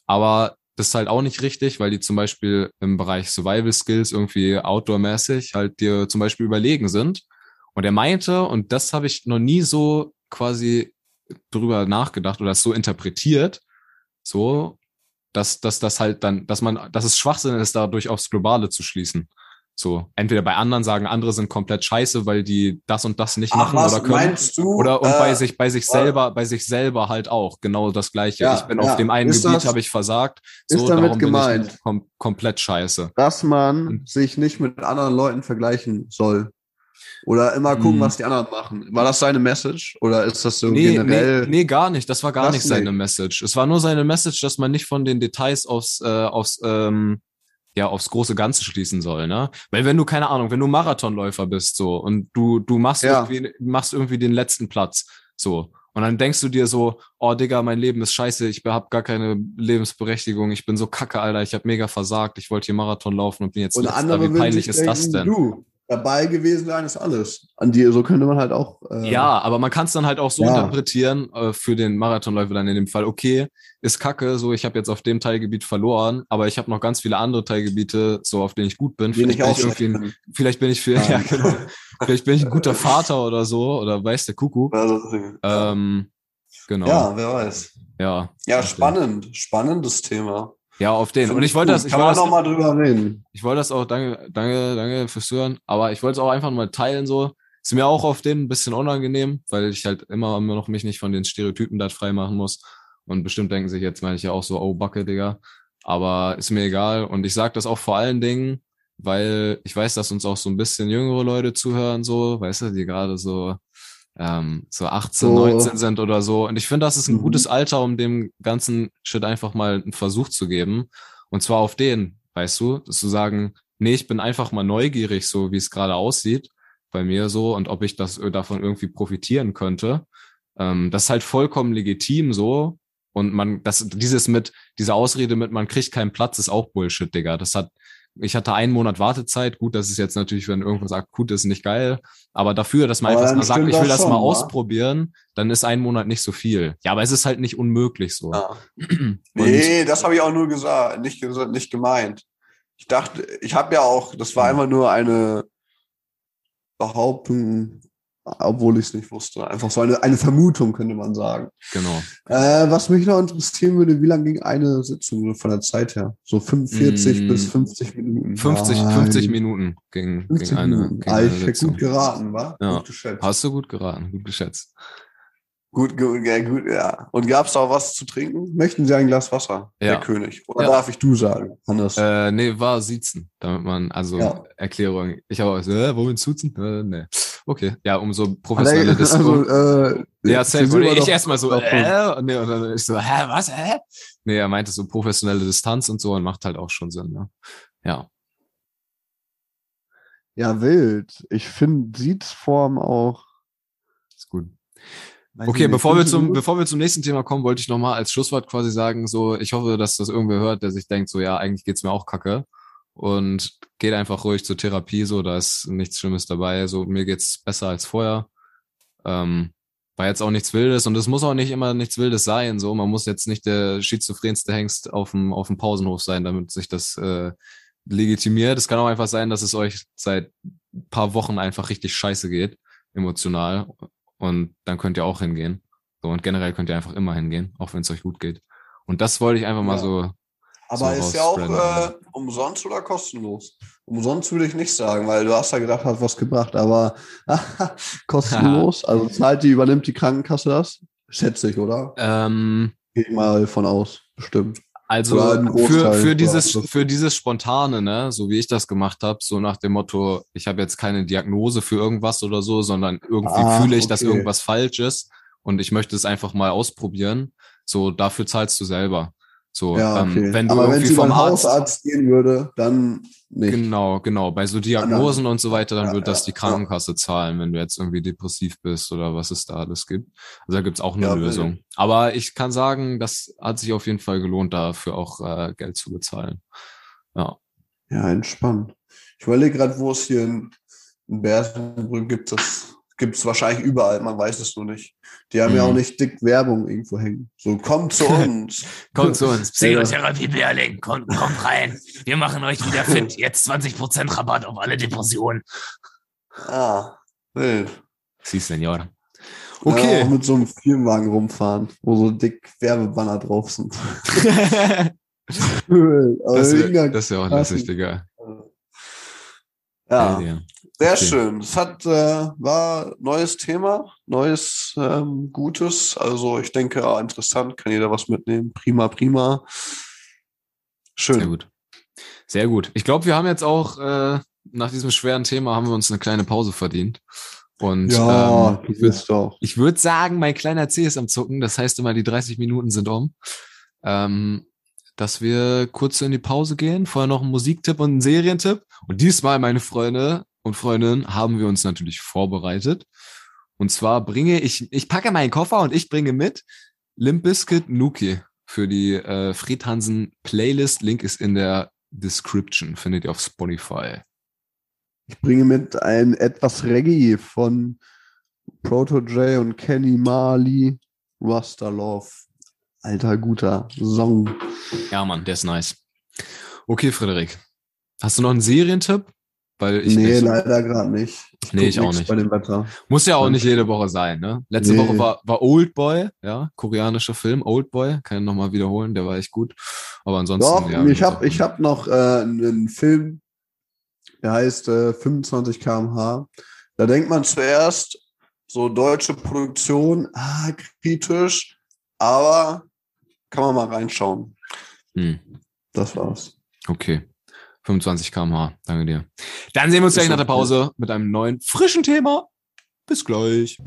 Aber das ist halt auch nicht richtig, weil die zum Beispiel im Bereich Survival Skills irgendwie outdoor-mäßig halt dir zum Beispiel überlegen sind. Und er meinte, und das habe ich noch nie so quasi drüber nachgedacht oder so interpretiert, so, dass, dass das halt dann, dass man, dass es Schwachsinn ist, dadurch aufs Globale zu schließen. So, entweder bei anderen sagen, andere sind komplett scheiße, weil die das und das nicht Ach, machen oder können. Du, oder und äh, bei sich, bei sich selber, bei sich selber halt auch genau das Gleiche. Ja, ich bin ja. auf dem einen ist Gebiet habe ich versagt. So, ist damit gemeint, kom komplett scheiße. Dass man sich nicht mit anderen Leuten vergleichen soll. Oder immer gucken, hm. was die anderen machen. War das seine Message? Oder ist das so nee, generell? Nee, nee, gar nicht. Das war gar das nicht seine Message. Es war nur seine Message, dass man nicht von den Details aufs, äh, aufs, ähm, ja, aufs große Ganze schließen soll, ne? Weil wenn du, keine Ahnung, wenn du Marathonläufer bist, so, und du, du machst, ja. irgendwie, machst irgendwie den letzten Platz, so, und dann denkst du dir so, oh Digga, mein Leben ist scheiße, ich hab gar keine Lebensberechtigung, ich bin so kacke, Alter, ich hab mega versagt, ich wollte hier Marathon laufen und bin jetzt und letzter, wie peinlich ist das denn? Du, dabei gewesen sein ist alles. An dir, so könnte man halt auch. Äh, ja, aber man kann es dann halt auch so ja. interpretieren äh, für den Marathonläufer dann in dem Fall. Okay, ist Kacke, so ich habe jetzt auf dem Teilgebiet verloren, aber ich habe noch ganz viele andere Teilgebiete, so auf denen ich gut bin. Vielleicht, bin ich, bin. vielleicht bin ich für, ja, genau. vielleicht bin ich ein guter Vater oder so oder weiß der Kuckuck. ähm, genau. Ja, wer weiß. Ja. Ja, spannend, spannendes Thema. Ja, auf den. Und ich wollte das, ich wollte das, noch mal drüber reden. Ich wollte das auch, danke, danke, danke fürs Hören. Aber ich wollte es auch einfach mal teilen, so. Ist mir auch auf den ein bisschen unangenehm, weil ich halt immer, immer noch mich nicht von den Stereotypen da frei machen muss. Und bestimmt denken sich jetzt, meine ich ja auch so, oh, Backe, Digga. Aber ist mir egal. Und ich sage das auch vor allen Dingen, weil ich weiß, dass uns auch so ein bisschen jüngere Leute zuhören, so, weißt du, die gerade so ähm, so 18, oh. 19 sind oder so. Und ich finde, das ist ein mhm. gutes Alter, um dem ganzen Shit einfach mal einen Versuch zu geben. Und zwar auf den, weißt du, dass zu sagen, nee, ich bin einfach mal neugierig, so wie es gerade aussieht bei mir so und ob ich das äh, davon irgendwie profitieren könnte. Ähm, das ist halt vollkommen legitim so. Und man, das, dieses mit, diese Ausrede mit, man kriegt keinen Platz, ist auch Bullshit, Digga. Das hat Ich hatte einen Monat Wartezeit. Gut, das ist jetzt natürlich, wenn irgendwas akut ist, nicht geil. Aber dafür, dass man Aber einfach mal sagt, ich will das mal schon, wa? ausprobieren, dann ist ein Monat nicht so viel. Ja, aber es ist halt nicht unmöglich so. Ja. Und- Nee, das habe ich auch nur gesagt, nicht, gesagt, nicht gemeint. Ich dachte, ich habe ja auch, das war einfach nur eine Behauptung, obwohl ich es nicht wusste. Einfach so eine, eine Vermutung, könnte man sagen. Genau. Äh, was mich noch interessieren würde, wie lange ging eine Sitzung von der Zeit her? So 45 Mm, bis 50 Minuten. 50, Nein. 50 Minuten ging, 50 ging eine, Minuten. ging Ah, ich hätte gut geraten, wa? Ja. Gut geschätzt. Hast du gut geraten, gut geschätzt. Gut, gut, ja, gut, ja. Und gab es da auch was zu trinken? Möchten Sie ein Glas Wasser, Ja. der König? Oder Ja. darf ich du sagen? Anders. Äh, nee, war Siezen, damit man, also. Erklärung. Ich habe auch so, äh, wollen wir Siezen? Äh, nee. Okay, ja, umso professioneller das. also, äh, ja, safe. Und wir ich erstmal so, äh, nee, und dann ich so, hä, was, hä? Nee, er meinte so professionelle Distanz und so und macht halt auch schon Sinn, ne? Ja. Ja, wild. Ich finde Sitzform auch. Ist gut. weiß Okay, nicht, bevor wir zum, gut? bevor wir zum nächsten Thema kommen, wollte ich nochmal als Schlusswort quasi sagen, so, ich hoffe, dass das irgendwer hört, der sich denkt, so, ja, eigentlich geht's mir auch kacke. Und geht einfach ruhig zur Therapie, so, da ist nichts Schlimmes dabei. So, mir geht's besser als vorher. Ähm, war jetzt auch nichts Wildes und es muss auch nicht immer nichts Wildes sein. So, man muss jetzt nicht der schizophrenste Hengst auf dem, auf dem Pausenhof sein, damit sich das äh, legitimiert. Es kann auch einfach sein, dass es euch seit ein paar Wochen einfach richtig scheiße geht, emotional. Und dann könnt ihr auch hingehen. So, und generell könnt ihr einfach immer hingehen, auch wenn es euch gut geht. Und das wollte ich einfach mal Ja. so. Aber so ist ja auch äh, umsonst oder kostenlos? Umsonst würde ich nicht sagen, weil du hast ja gedacht, hat was gebracht, aber kostenlos. also zahlt die, übernimmt die Krankenkasse das? Schätze ich, oder? Ähm, Gehe ich mal von aus, bestimmt. Also für, für dieses für dieses spontane, ne, so wie ich das gemacht habe, so nach dem Motto, ich habe jetzt keine Diagnose für irgendwas oder so, sondern irgendwie Ah, fühle ich, dass okay. irgendwas falsch ist und ich möchte es einfach mal ausprobieren. So dafür zahlst du selber. So Ja, ähm, okay. wenn du aber wenn irgendwie sie vom beim Arzt Hausarzt gehen würde, dann nicht. Genau, genau. Bei so Diagnosen und so weiter, dann Ja, wird das ja, die ja. Krankenkasse zahlen, wenn du jetzt irgendwie depressiv bist oder was es da alles gibt. Also da gibt's auch eine Ja, Lösung. Aber ich kann sagen, das hat sich auf jeden Fall gelohnt, dafür auch äh, Geld zu bezahlen. Ja. Ja, entspannt. Ich überlege gerade, wo es hier in, in Bersenbrück gibt. Das gibt es wahrscheinlich überall, man weiß es nur nicht. Die haben ja Mhm. auch nicht dick Werbung irgendwo hängen. So, kommt zu uns. Kommt zu uns. Psychotherapie Berling, kommt, kommt rein. Wir machen euch wieder fit. Jetzt 20% Rabatt auf alle Depressionen. ah, wild. Sie, Senor. Ja, Okay. auch mit so einem Firmenwagen rumfahren, wo so dick Werbebanner drauf sind. Das wäre wär auch lustig, Digga. ja, Ja. Sehr okay. schön. Es hat, äh, war neues Thema, neues ähm, Gutes. Also ich denke, ja, interessant, kann jeder was mitnehmen. Prima, prima. Schön. Sehr gut. Sehr gut. Ich glaube, wir haben jetzt auch äh, nach diesem schweren Thema haben wir uns eine kleine Pause verdient. Und Ja, ähm, du ich würde würd sagen, mein kleiner C ist am Zucken. Das heißt immer, die 30 Minuten sind um. Ähm, dass wir kurz in die Pause gehen. Vorher noch einen Musiktipp und einen Serientipp. Und diesmal, meine Freunde und Freundinnen, haben wir uns natürlich vorbereitet. Und zwar bringe ich, ich packe meinen Koffer und ich bringe mit Limp Bizkit Nuki für die äh, Fried Hansen Playlist. Link ist in der Description, findet ihr auf Spotify. Ich bringe mit ein etwas Reggae von Proto J und Kenny Marley. Rasta Love. Alter, guter Song. Ja, Mann, der ist nice. Okay, Frederik. Hast du noch einen Serientipp? Weil ich nee, nicht leider gerade nicht. Nee, guck ich auch nicht. Bei dem Wetter. Muss ja auch nicht jede Woche sein, ne? Letzte Nee. Woche war, war Old Boy, ja, koreanischer Film, Old Boy, kann ich nochmal wiederholen, der war echt gut. Aber ansonsten, Doch, ja. ich habe ich hab noch äh, einen Film, der heißt äh, 25 km/h. Da denkt man zuerst, so deutsche Produktion, ah, kritisch, aber kann man mal reinschauen. Hm, Das war's. okay. 25 km/h, danke dir. Dann sehen wir uns gleich nach der. Pause mit einem neuen, frischen Thema. Bis gleich.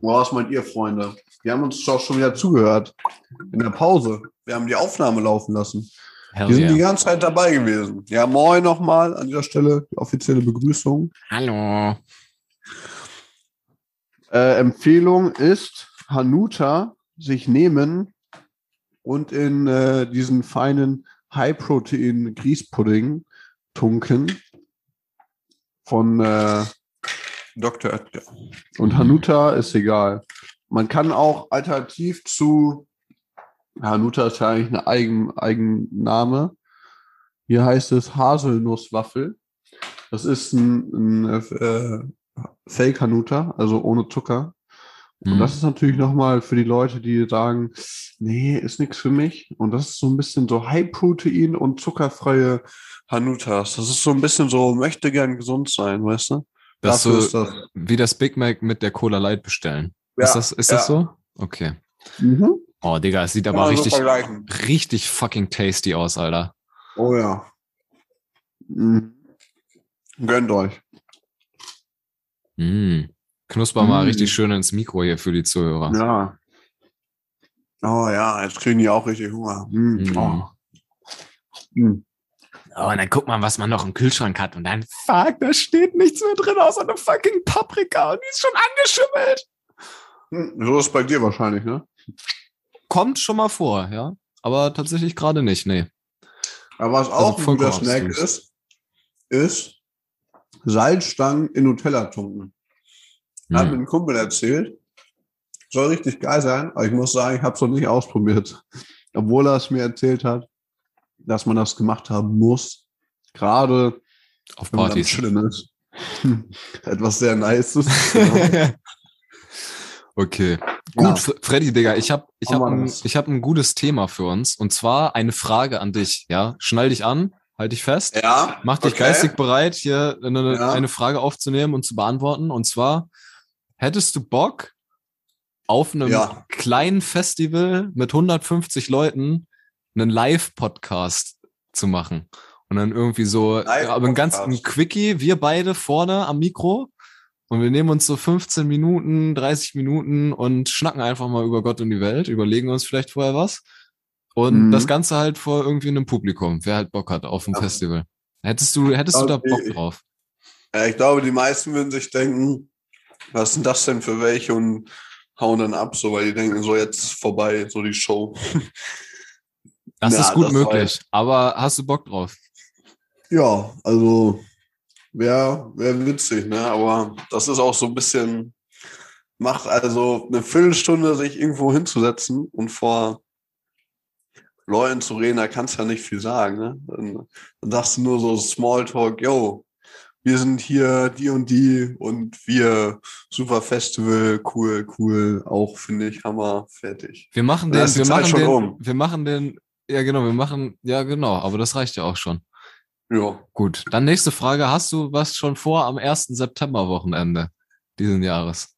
Was meint ihr, Freunde? Wir haben uns doch schon wieder zugehört. In der Pause. Wir haben die Aufnahme laufen lassen. Hell Wir sind die yeah. ganze Zeit dabei gewesen. Ja, moin nochmal an dieser Stelle. Die offizielle Begrüßung. Hallo. Äh, Empfehlung ist Hanuta sich nehmen und in äh, diesen feinen High-Protein-Grießpudding tunken von äh, Dr. Oetker. Und Hanuta ist egal. Man kann auch alternativ zu Hanuta ist ja eigentlich ein Eigen, Eigenname. Hier heißt es Haselnusswaffel. Das ist ein, ein äh, Fake Hanuta, also ohne Zucker. Und Mhm. das ist natürlich nochmal für die Leute, die sagen, nee, ist nichts für mich. Und das ist so ein bisschen so High-Protein und zuckerfreie Hanutas. Das ist so ein bisschen so, möchte gern gesund sein, weißt du? Das Dafür so ist das. wie das Big Mac mit der Cola Light bestellen. Ja, ist das, ist das so? Okay. Mhm. Oh, Digga, es sieht aber man so richtig, richtig fucking tasty aus, Alter. Oh ja. Mhm. Gönnt euch. Mm. Knusper mal Mm. richtig schön ins Mikro hier für die Zuhörer. Ja. Oh ja, jetzt kriegen die auch richtig Hunger. Mhm. Mhm. Oh. Und dann guckt man, was man noch im Kühlschrank hat und dann Fuck, da steht nichts mehr drin außer eine fucking Paprika und die ist schon angeschimmelt. Hm, So ist es bei dir wahrscheinlich, ne? Kommt schon mal vor, ja. Aber tatsächlich gerade nicht, nee. Aber was Also auch ein guter Snack ist, ist Salzstangen in Nutella tunken. Hat mir Hm. ein Kumpel erzählt. Soll richtig geil sein, aber ich muss sagen, ich habe es noch nicht ausprobiert. Obwohl er es mir erzählt hat, dass man das gemacht haben muss. Gerade Auf Partys. Chillen ist. Etwas sehr Nices. Genau. okay. Gut, Ja. Freddy, Digga, ich habe ich hab ein, ich hab ein gutes Thema für uns. Und zwar eine Frage an dich, ja. Schnall dich an, halt dich fest. Ja. Mach dich okay. geistig bereit, hier eine, Ja. eine Frage aufzunehmen und zu beantworten. Und zwar, hättest du Bock, auf einem Ja. kleinen Festival mit 150 Leuten einen Live-Podcast zu machen? Und dann irgendwie so, aber ein ganz ein Quickie, wir beide vorne am Mikro. Und wir nehmen uns so 15 Minuten, 30 Minuten und schnacken einfach mal über Gott und die Welt, überlegen uns vielleicht vorher was. Und Mhm. das Ganze halt vor irgendwie einem Publikum, wer halt Bock hat auf ein Ja. Festival. Hättest du, hättest du da. Bock drauf? Ja, ich glaube, die meisten würden sich denken, was sind das denn für welche und hauen dann ab, so weil die denken, so jetzt ist vorbei, so die Show. Das Ja, ist gut das möglich. Aber hast du Bock drauf? Ja, also wäre wär witzig, ne? Aber das ist auch so ein bisschen, macht also eine Viertelstunde sich irgendwo hinzusetzen und vor Leuten zu reden, da kannst du ja nicht viel sagen, ne? Dann, dann sagst du nur so Smalltalk, yo, wir sind hier die und die und wir, super Festival, cool, cool, auch finde ich Hammer, fertig. Wir machen den, wir machen den, rum. wir machen den, ja genau, wir machen, ja genau, aber das reicht ja auch schon. Ja. Gut, dann nächste Frage. Hast du was schon vor am 1. September-Wochenende diesen Jahres?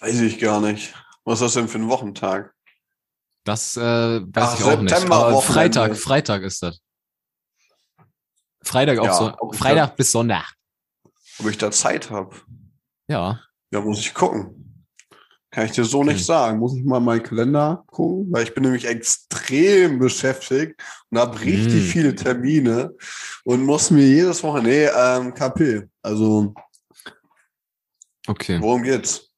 Weiß ich gar nicht. Was ist das denn für ein Wochentag? Das äh, weiß Ach, ich auch nicht. Aber September-Wochenende. Freitag, Freitag ist das. Freitag auf Ja, so, ob ich Freitag bis Sonntag. Ob ich da Zeit habe? Ja. Ja, muss ich gucken. Kann ich dir so nicht Hm. sagen. Muss ich mal in meinen Kalender gucken, weil ich bin nämlich extrem beschäftigt und habe richtig Hm. viele Termine und muss mir jedes Woche, nee, ähm, KP. Also, Okay. worum geht's?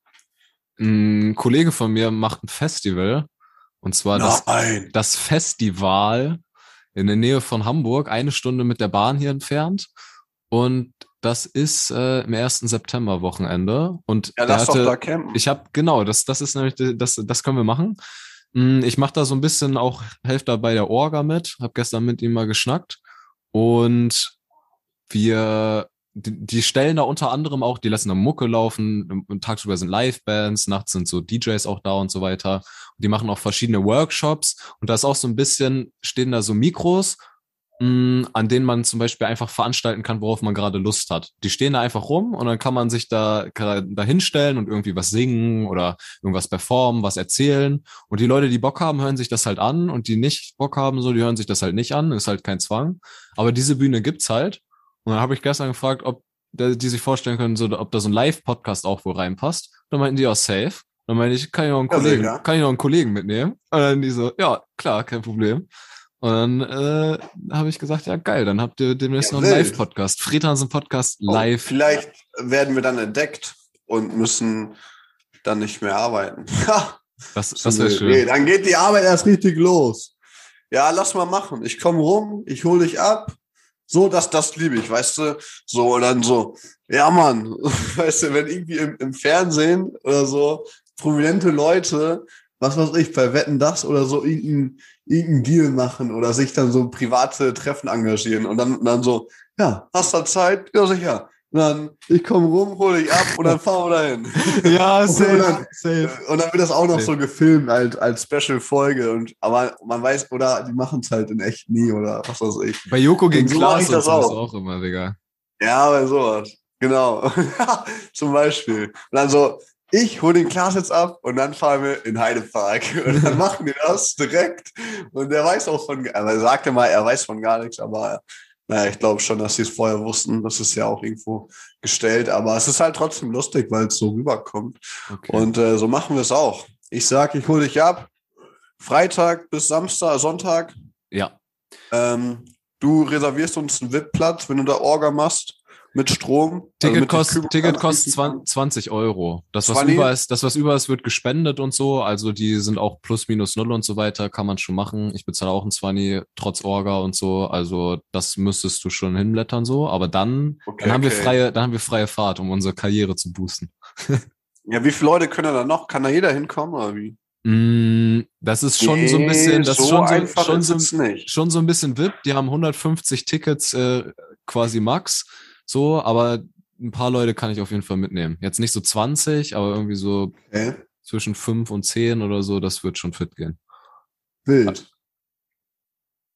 Ein Kollege von mir macht ein Festival. Und zwar das, das Festival in der Nähe von Hamburg, eine Stunde mit der Bahn hier entfernt. Und das ist äh, im 1. September-Wochenende. Und Ja, lass doch hatte, da campen. Ich habe genau, das das ist nämlich das das können wir machen. Mm, Ich mache da so ein bisschen auch helfe da bei der Orga mit. Habe gestern mit ihm mal geschnackt und wir die, die stellen da unter anderem auch, die lassen da Mucke laufen. Tagsüber sind Livebands, nachts sind so DJs auch da und so weiter. Und die machen auch verschiedene Workshops und da ist auch so ein bisschen stehen da so Mikros mh, an denen man zum Beispiel einfach veranstalten kann, worauf man gerade Lust hat. Die stehen da einfach rum und dann kann man sich da, da hinstellen und irgendwie was singen oder irgendwas performen, was erzählen. Und die Leute, die Bock haben, hören sich das halt an und die nicht Bock haben, so, die hören sich das halt nicht an. Ist halt kein Zwang. Aber diese Bühne gibt's halt. Und dann habe ich gestern gefragt, ob die sich vorstellen können, so, ob da so ein Live-Podcast auch wohl reinpasst. Dann meinten die, ja, safe. Dann meinte ich, kann ich noch einen Ja, Kollegen, sicher. kann ich noch einen Kollegen mitnehmen? Und dann die so, ja, klar, kein Problem. Und dann äh, habe ich gesagt, ja geil, dann habt ihr demnächst Ja, noch einen. Live-Podcast. Friedhansen Podcast Oh, live. Vielleicht werden wir dann entdeckt und müssen dann nicht mehr arbeiten. Das, das wäre schön. Nee, dann geht die Arbeit erst richtig los. Ja, lass mal machen. Ich komme rum, ich hole dich ab. So, das, das liebe ich, weißt du? So, und dann so, ja, Mann, weißt du, wenn irgendwie im, im Fernsehen oder so prominente Leute, was weiß ich, bei Wetten das oder so irgendein, irgendein Deal machen oder sich dann so private Treffen engagieren und dann, dann so, ja, hast du Zeit? Ja, sicher. Dann, ich komme rum, hole dich ab und dann fahren wir dahin. Ja, Und dann, safe. und dann wird das auch noch Safe. so gefilmt als, als Special-Folge. Und aber man weiß, oder die machen es halt in echt nie oder was weiß ich. Bei Joko gegen so Klaas das auch. auch immer, Digga. Ja, bei sowas. Genau. Zum Beispiel. Und dann so, ich hole den Klaas jetzt ab und dann fahren wir in Heidepark. Und dann machen wir das direkt. Und der weiß auch von, aber er sagte mal, er weiß von gar nichts, aber naja, ich glaube schon, dass sie es vorher wussten. Das ist ja auch irgendwo gestellt. Aber es ist halt trotzdem lustig, weil es so rüberkommt. Okay. Und äh, so machen wir es auch. Ich sag, ich hole dich ab. Freitag bis Samstag, Sonntag. ja, Ähm, du reservierst uns einen VIP-Platz, wenn du da Orga machst mit Strom. Ticket, also kost, Ticket kostet kann. 20, 20 Euro. Das was, 20? über ist, das, was über ist, wird gespendet und so. Also die sind auch plus minus null und so weiter, kann man schon machen. Ich bezahle auch ein 20 trotz Orga und so. Also das müsstest du schon hinblättern so. Aber dann, Okay, dann haben wir okay. freie, dann haben wir freie Fahrt, um unsere Karriere zu boosten. Ja, wie viele Leute können da noch? Kann da jeder hinkommen oder wie? Mm, das ist schon so ein bisschen, das ist schon so, einfach schon so, schon so ein bisschen VIP. Die haben 150 Tickets äh, quasi max. So, aber ein paar Leute kann ich auf jeden Fall mitnehmen. Jetzt nicht so 20, aber irgendwie so Okay. zwischen 5 und 10 oder so, das wird schon fit gehen. Wild.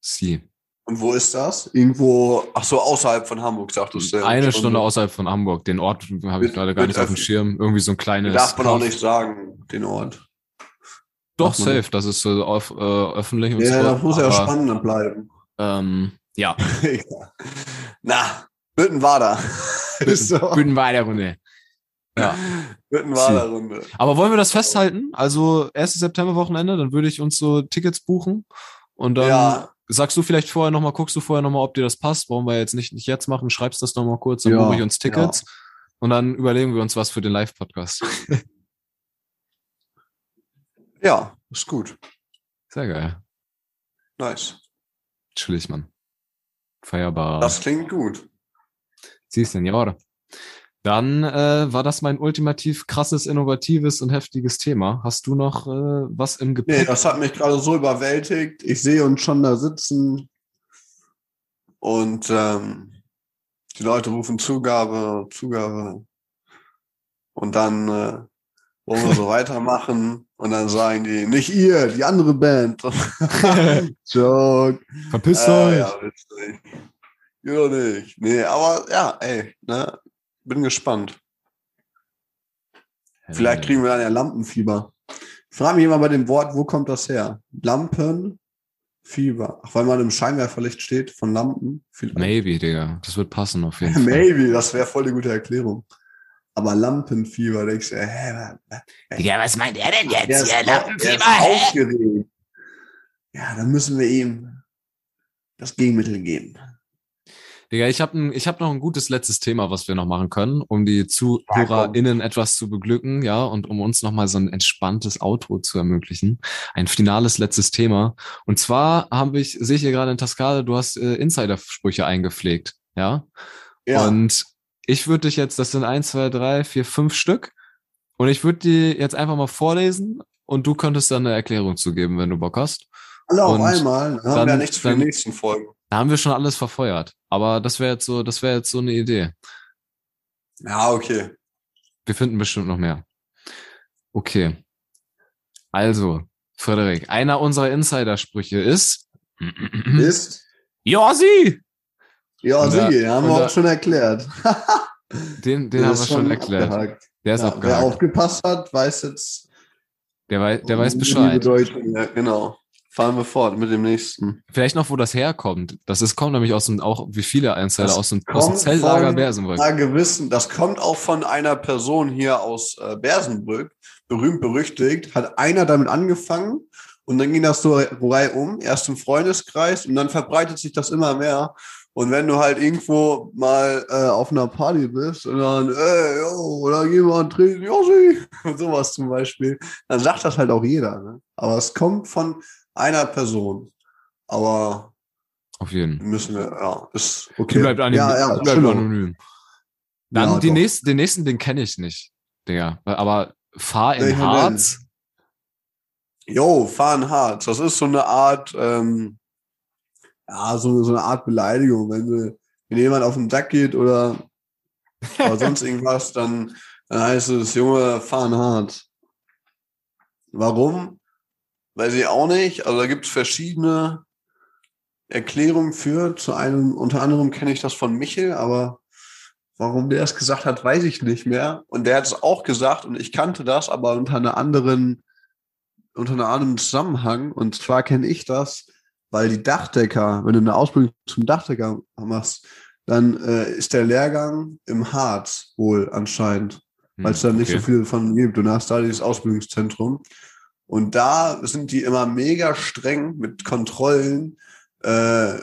Sie. Und wo ist das? Irgendwo, ach so, außerhalb von Hamburg, sagtest du. Eine Stunde außerhalb von Hamburg. Den Ort habe ich leider gar nicht auf dem Schirm. Irgendwie so ein kleines. Darf man auch nicht sagen, den Ort. Doch, safe. Das ist so auf, äh, öffentlich und Ja, so. das muss ja aber, spannend bleiben. Ähm, ja. Ja. Na, Büttenwader. Weiter Runde. Ja. Büttenwader Runde. Aber wollen wir das festhalten? Also 1. September-Wochenende, dann würde ich uns so Tickets buchen. Und dann Ja. sagst du vielleicht vorher nochmal, guckst du vorher nochmal, ob dir das passt. Wollen wir jetzt nicht, nicht jetzt machen, schreibst das nochmal kurz, dann Ja, buche ich uns Tickets. Und dann überlegen wir uns was für den Live-Podcast. Ja, ist gut. Sehr geil. Nice. Chillig, Mann. Feierbar. Das klingt gut. Sie, Senor. Dann äh, war das mein ultimativ krasses, innovatives und heftiges Thema. Hast du noch äh, was im Nee, Gepäck? das hat mich gerade so überwältigt. Ich sehe uns schon da sitzen und ähm, die Leute rufen Zugabe, Zugabe. Und dann äh, wollen wir so weitermachen und dann sagen die, nicht ihr, die andere Band. Joke. Verpisst Äh, euch! ja, witzig. Ja, nicht. Nee, aber ja, ey, ne, bin gespannt. Vielleicht kriegen wir dann ja Lampenfieber. Ich frage mich immer bei dem Wort, wo kommt das her? Lampenfieber. Ach, weil man im Scheinwerferlicht steht von Lampen. Vielleicht. Maybe, Digga. Das wird passen auf jeden Fall. Maybe, das wäre voll die gute Erklärung. Aber Lampenfieber, denkst du, hä, Digga, was meint er denn jetzt der ist, hier? au- der Lampenfieber, ist aufgeregt. Ja, dann müssen wir ihm das Gegenmittel geben. Digga, ich habe ich hab noch ein gutes letztes Thema, was wir noch machen können, um die ZuhörerInnen etwas zu beglücken, ja, und um uns nochmal so ein entspanntes Outro zu ermöglichen. Ein finales letztes Thema. Und zwar habe ich, sehe ich hier gerade in Tascade, du hast äh, Insider-Sprüche eingepflegt, ja. Ja, Und ich würde dich jetzt, das sind eins, zwei, drei, vier, fünf Stück. Und ich würde die jetzt einfach mal vorlesen und du könntest dann eine Erklärung zu geben, wenn du Bock hast. alle auf und einmal. Dann haben wir ja nichts für die nächsten Folgen. Da haben wir schon alles verfeuert. Aber das wäre jetzt so, das wäre jetzt so eine Idee. Ja, okay. Wir finden bestimmt noch mehr. Okay. Also, Frederik, einer unserer Insider-Sprüche ist. Ist? Josi! Sie, haben wir auch schon erklärt. Den, den haben wir schon erklärt. abgehakt. Der ist ja, wer abgehakt. aufgepasst hat, weiß jetzt. Der, wei der weiß die Bescheid. Bedeutung. Ja, genau. Fahren wir fort mit dem nächsten. Vielleicht noch, wo das herkommt. Das ist, kommt nämlich aus dem, auch wie viele Das aus dem, aus dem Zelllager Bersenbrück. gewissen, das kommt auch von einer Person hier aus äh, Bersenbrück, berühmt berüchtigt, hat einer damit angefangen und dann ging das so reihum, erst im Freundeskreis und dann verbreitet sich das immer mehr Und wenn du halt irgendwo mal äh, auf einer Party bist und dann, ey, yo, oder an Treten, Josi, und sowas zum Beispiel, dann sagt das halt auch jeder. Ne? Aber es kommt von einer Person. Aber Auf jeden. müssen wir, ja, ist Die okay. bleibt, anim ja, ja, die bleibt anonym. Dann Ja, die doch. nächsten, den nächsten, den kenne ich nicht, Digga. Aber fahr in Welchen Harz. Jo, fahren hart. Das ist so eine Art, ähm, ja, so, so eine Art Beleidigung. Wenn, du, wenn jemand auf den Sack geht oder, oder sonst irgendwas, dann, dann heißt es, Junge, fahren hart. Warum? Weiß ich auch nicht. Also da gibt es verschiedene Erklärungen für. Zu einem, unter anderem kenne ich das von Michel, aber warum der es gesagt hat, weiß ich nicht mehr. Und der hat es auch gesagt und ich kannte das, aber unter einer anderen unter einem anderen Zusammenhang. Und zwar kenne ich das, weil die Dachdecker, wenn du eine Ausbildung zum Dachdecker machst, dann äh, ist der Lehrgang im Harz wohl anscheinend, weil es da nicht so Hm, okay. viel von gibt. Da hast da dieses Ausbildungszentrum. Und da sind die immer mega streng mit Kontrollen äh,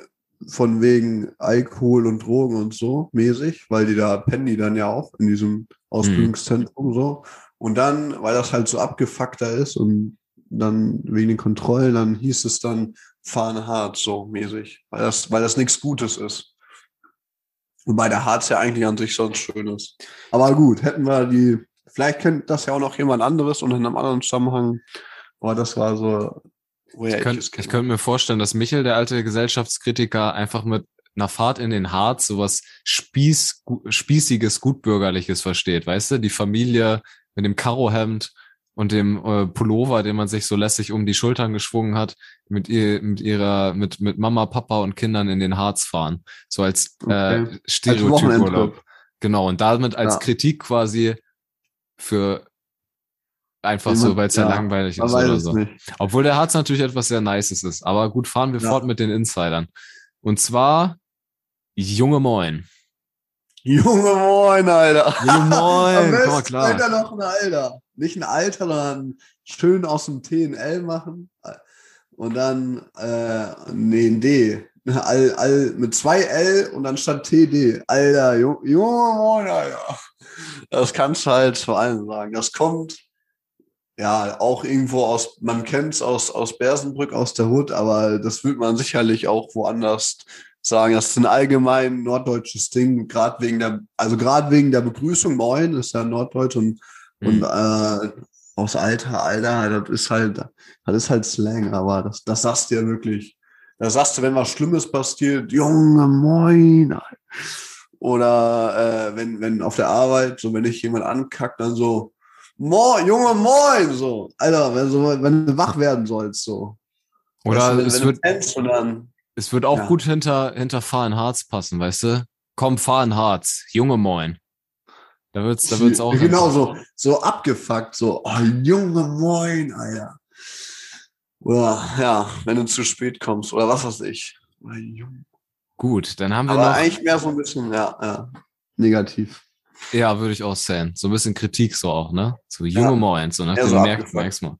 von wegen Alkohol und Drogen und so mäßig, weil die da pennen die dann ja auch in diesem Ausbildungszentrum so. Und dann, weil das halt so abgefuckter ist und dann wegen den Kontrollen, dann hieß es dann fahren hart so mäßig, weil das, weil das nichts Gutes ist. Wobei der Harz ja eigentlich an sich sonst schön ist. Aber gut, hätten wir die, vielleicht kennt das ja auch noch jemand anderes und in einem anderen Zusammenhang. Aber das war so, woher Ich könnte ich könnt mir vorstellen, dass Michel, der alte Gesellschaftskritiker, einfach mit einer Fahrt in den Harz sowas Spieß, Spießiges, Gutbürgerliches versteht. Weißt du, die Familie mit dem Karohemd und dem äh, Pullover, den man sich so lässig um die Schultern geschwungen hat, mit ihr, mit ihrer, mit, mit Mama, Papa und Kindern in den Harz fahren. So als äh, Okay. Stereotypurlaub. Wochenendtrip. Genau, und damit als Ja. Kritik quasi für einfach Jemand- so, weil es ja, ja, langweilig ist oder so. nicht. Obwohl der Harz natürlich etwas sehr Nices ist. Aber gut, fahren wir Ja. fort mit den Insidern. Und zwar Junge Moin. Junge Moin, Alter. Junge Moin, komm mal klar. Alter, noch ein Alter. Nicht ein Alter, sondern schön aus dem TNL machen. Und dann, äh, nee, ein D. All, all, mit zwei L und dann statt TD. Alter, Ju- Junge Moin, Alter. Das kannst du halt vor allem sagen. Das kommt, ja, auch irgendwo aus, man kennt es aus, aus Bersenbrück, aus der Hut, aber das wird man sicherlich auch woanders sagen. Das ist ein allgemein norddeutsches Ding, gerade wegen der, also gerade wegen der Begrüßung, moin, ist ja norddeutsch und, und Mhm. äh, aus Alter, Alter, das ist halt, das ist halt Slang, aber das, das sagst du ja wirklich. Das sagst du, wenn was Schlimmes passiert, Junge, moin. Oder äh, wenn, wenn auf der Arbeit, so wenn ich jemand ankackt, dann so, moin, Junge, moin, so. Alter, wenn, so, wenn du wach werden sollst, so. Oder weißt du, wenn, es, wird, pennst es wird auch Ja. gut hinter, hinter Fahr in Harz passen, weißt du? Komm, fahr in Harz. Junge Moin. Da wird's, da wird's auch. Genau so, so abgefuckt, so, oh, Junge, moin, Alter. Oder, ja, wenn du zu spät kommst, oder was weiß ich. Oh, Junge. Gut, dann haben wir Aber noch. eigentlich mehr so ein bisschen, ja, ja. Negativ. Ja, würde ich auch sehen. So ein bisschen Kritik so auch, ne? So Junge Ja. Moin. So nach Ja, so merk, abgefuckt. merkst mal.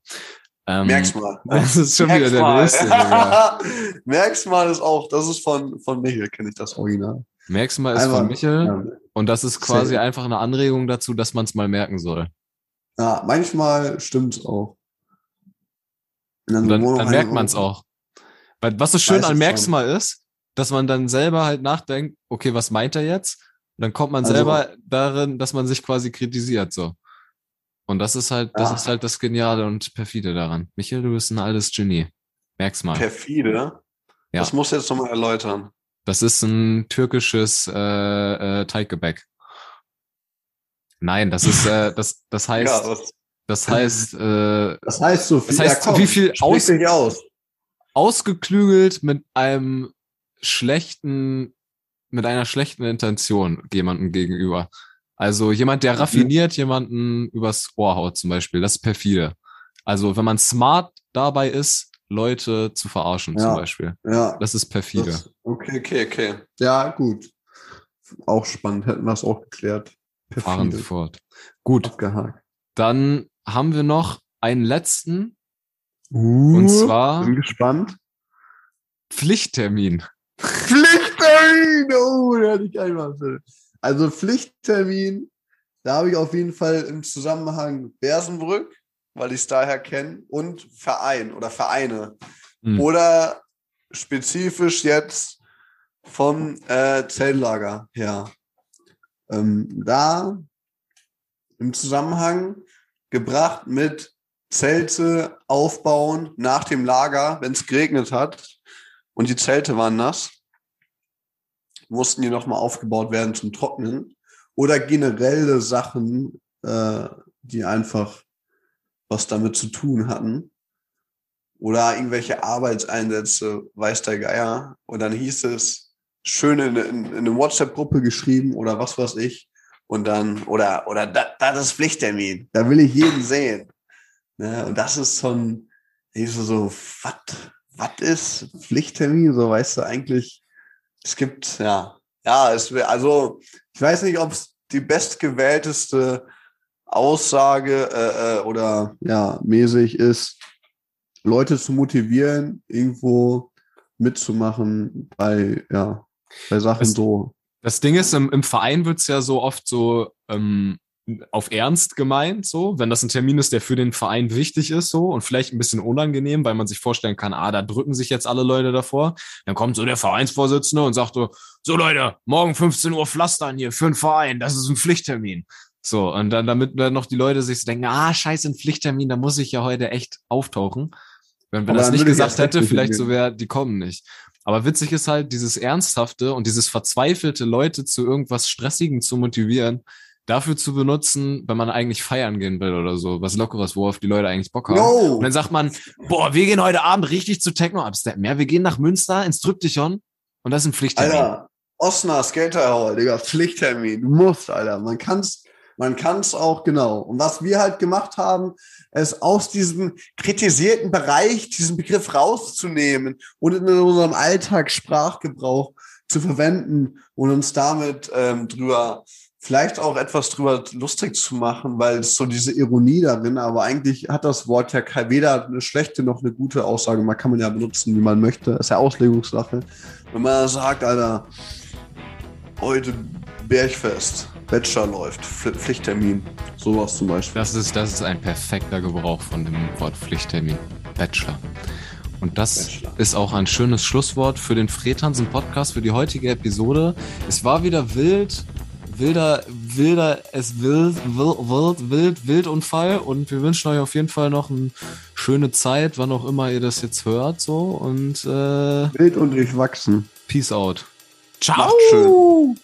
Ähm, Merk's mal. Das ist schon Merk's wieder der nächste. Digga. Merk's mal ist auch, das ist von, von Michael, kenne ich das Original. Merkst mal ist Einmal- von Michel. Ja. Und das ist quasi Safe. einfach eine Anregung dazu, dass man es mal merken soll. ja, manchmal stimmt's auch. Und Und dann, dann rein- merkt man es auch. Weil was so schön an es Merk's schon. mal ist, dass man dann selber halt nachdenkt, okay, was meint er jetzt? Und dann kommt man Also- selber darin, dass man sich quasi kritisiert, so. Und das ist halt, das Ja. ist halt das Geniale und perfide daran. Michael, du bist ein altes Genie. Merk's mal. Perfide. Ja. Das musst du jetzt nochmal erläutern. Das ist ein türkisches äh, äh, Teiggebäck. Nein, das ist, äh, das, das heißt, ja, das heißt, äh, das heißt so viel. Das heißt, wie viel aus- aus. ausgeklügelt mit einem schlechten, mit einer schlechten Intention jemandem gegenüber. Also jemand, der Mhm. raffiniert jemanden übers Ohr haut zum Beispiel, das ist perfide. Also wenn man smart dabei ist, Leute zu verarschen zum Ja. Beispiel, Ja. das ist perfide. Das, okay, okay, okay. Ja, gut. Auch spannend, hätten wir es auch geklärt. Fahren wir Perfide. fort. Gut, Abgehakt. dann haben wir noch einen letzten, Uh, und zwar bin gespannt. Pflichttermin. Pflichttermin! ich gar nicht mal. Also Pflichttermin, da habe ich auf jeden Fall im Zusammenhang Bersenbrück, weil ich es daher kenne, und Verein oder Vereine. Hm. Oder spezifisch jetzt vom äh, Zeltlager her. Ähm, da im Zusammenhang gebracht mit Zelte aufbauen nach dem Lager, wenn es geregnet hat und die Zelte waren nass, mussten die nochmal aufgebaut werden zum Trocknen. Oder generelle Sachen, äh, die einfach was damit zu tun hatten. Oder irgendwelche Arbeitseinsätze, weiß der Geier. Und dann hieß es, schön in, in, in eine WhatsApp-Gruppe geschrieben oder was weiß ich. Und dann, oder, oder das da ist Pflichttermin. Da will ich jeden sehen. Ne? Und das ist ein, ich so, so was, was ist Pflichttermin? So weißt du eigentlich, es gibt, ja, ja, es also, ich weiß nicht, ob es die bestgewählteste Aussage äh, äh, oder ja, mäßig ist, Leute zu motivieren, irgendwo mitzumachen bei, ja, bei Sachen Es- so. Das Ding ist, im, im Verein wird's ja so oft so ähm, auf Ernst gemeint, so, wenn das ein Termin ist, der für den Verein wichtig ist, so, und vielleicht ein bisschen unangenehm, weil man sich vorstellen kann, ah, da drücken sich jetzt alle Leute davor. Dann kommt so der Vereinsvorsitzende und sagt so, so Leute, morgen 15 Uhr pflastern hier für den Verein, das ist ein Pflichttermin. So, und dann, damit dann noch die Leute sich so denken, ah, scheiße, ein Pflichttermin, da muss ich ja heute echt auftauchen. Wenn, Aber das nicht gesagt hätte, vielleicht so wäre, die kommen nicht. Aber witzig ist halt, dieses Ernsthafte und dieses verzweifelte Leute zu irgendwas Stressigem zu motivieren, dafür zu benutzen, wenn man eigentlich feiern gehen will oder so, was Lockeres, worauf die Leute eigentlich Bock haben. No! Und dann sagt man, boah, wir gehen heute Abend richtig zu Techno absteppen. Ja, wir gehen nach Münster ins Tryptychon und das ist ein Pflichttermin. Alter, Osnar, Skaterhauer, Digga, Pflichttermin. Du musst, Alter. Man kann's, man kann's auch genau. Und was wir halt gemacht haben, ist aus diesem kritisierten Bereich diesen Begriff rauszunehmen und in unserem Alltagssprachgebrauch zu verwenden und uns damit ähm, drüber vielleicht auch etwas drüber lustig zu machen, weil es so diese Ironie darin, aber eigentlich hat das Wort ja weder eine schlechte noch eine gute Aussage. Man kann man ja benutzen, wie man möchte. ist ja Auslegungssache. Wenn man sagt, Alter, heute Bergfest, Bachelor läuft, Pf- Pflichttermin, sowas zum Beispiel. Das ist, das ist ein perfekter Gebrauch von dem Wort Pflichttermin. Bachelor. Und das Bachelor. ist auch ein schönes Schlusswort für den Fredhansen Podcast, für die heutige Episode. Es war wieder wild, wilder, wilder, es wild, wild, wild, wild, Wildunfall und wir wünschen euch auf jeden Fall noch eine schöne Zeit, wann auch immer ihr das jetzt hört, so und äh, Wild und durchwachsen. Peace out. Ciao. Macht schön.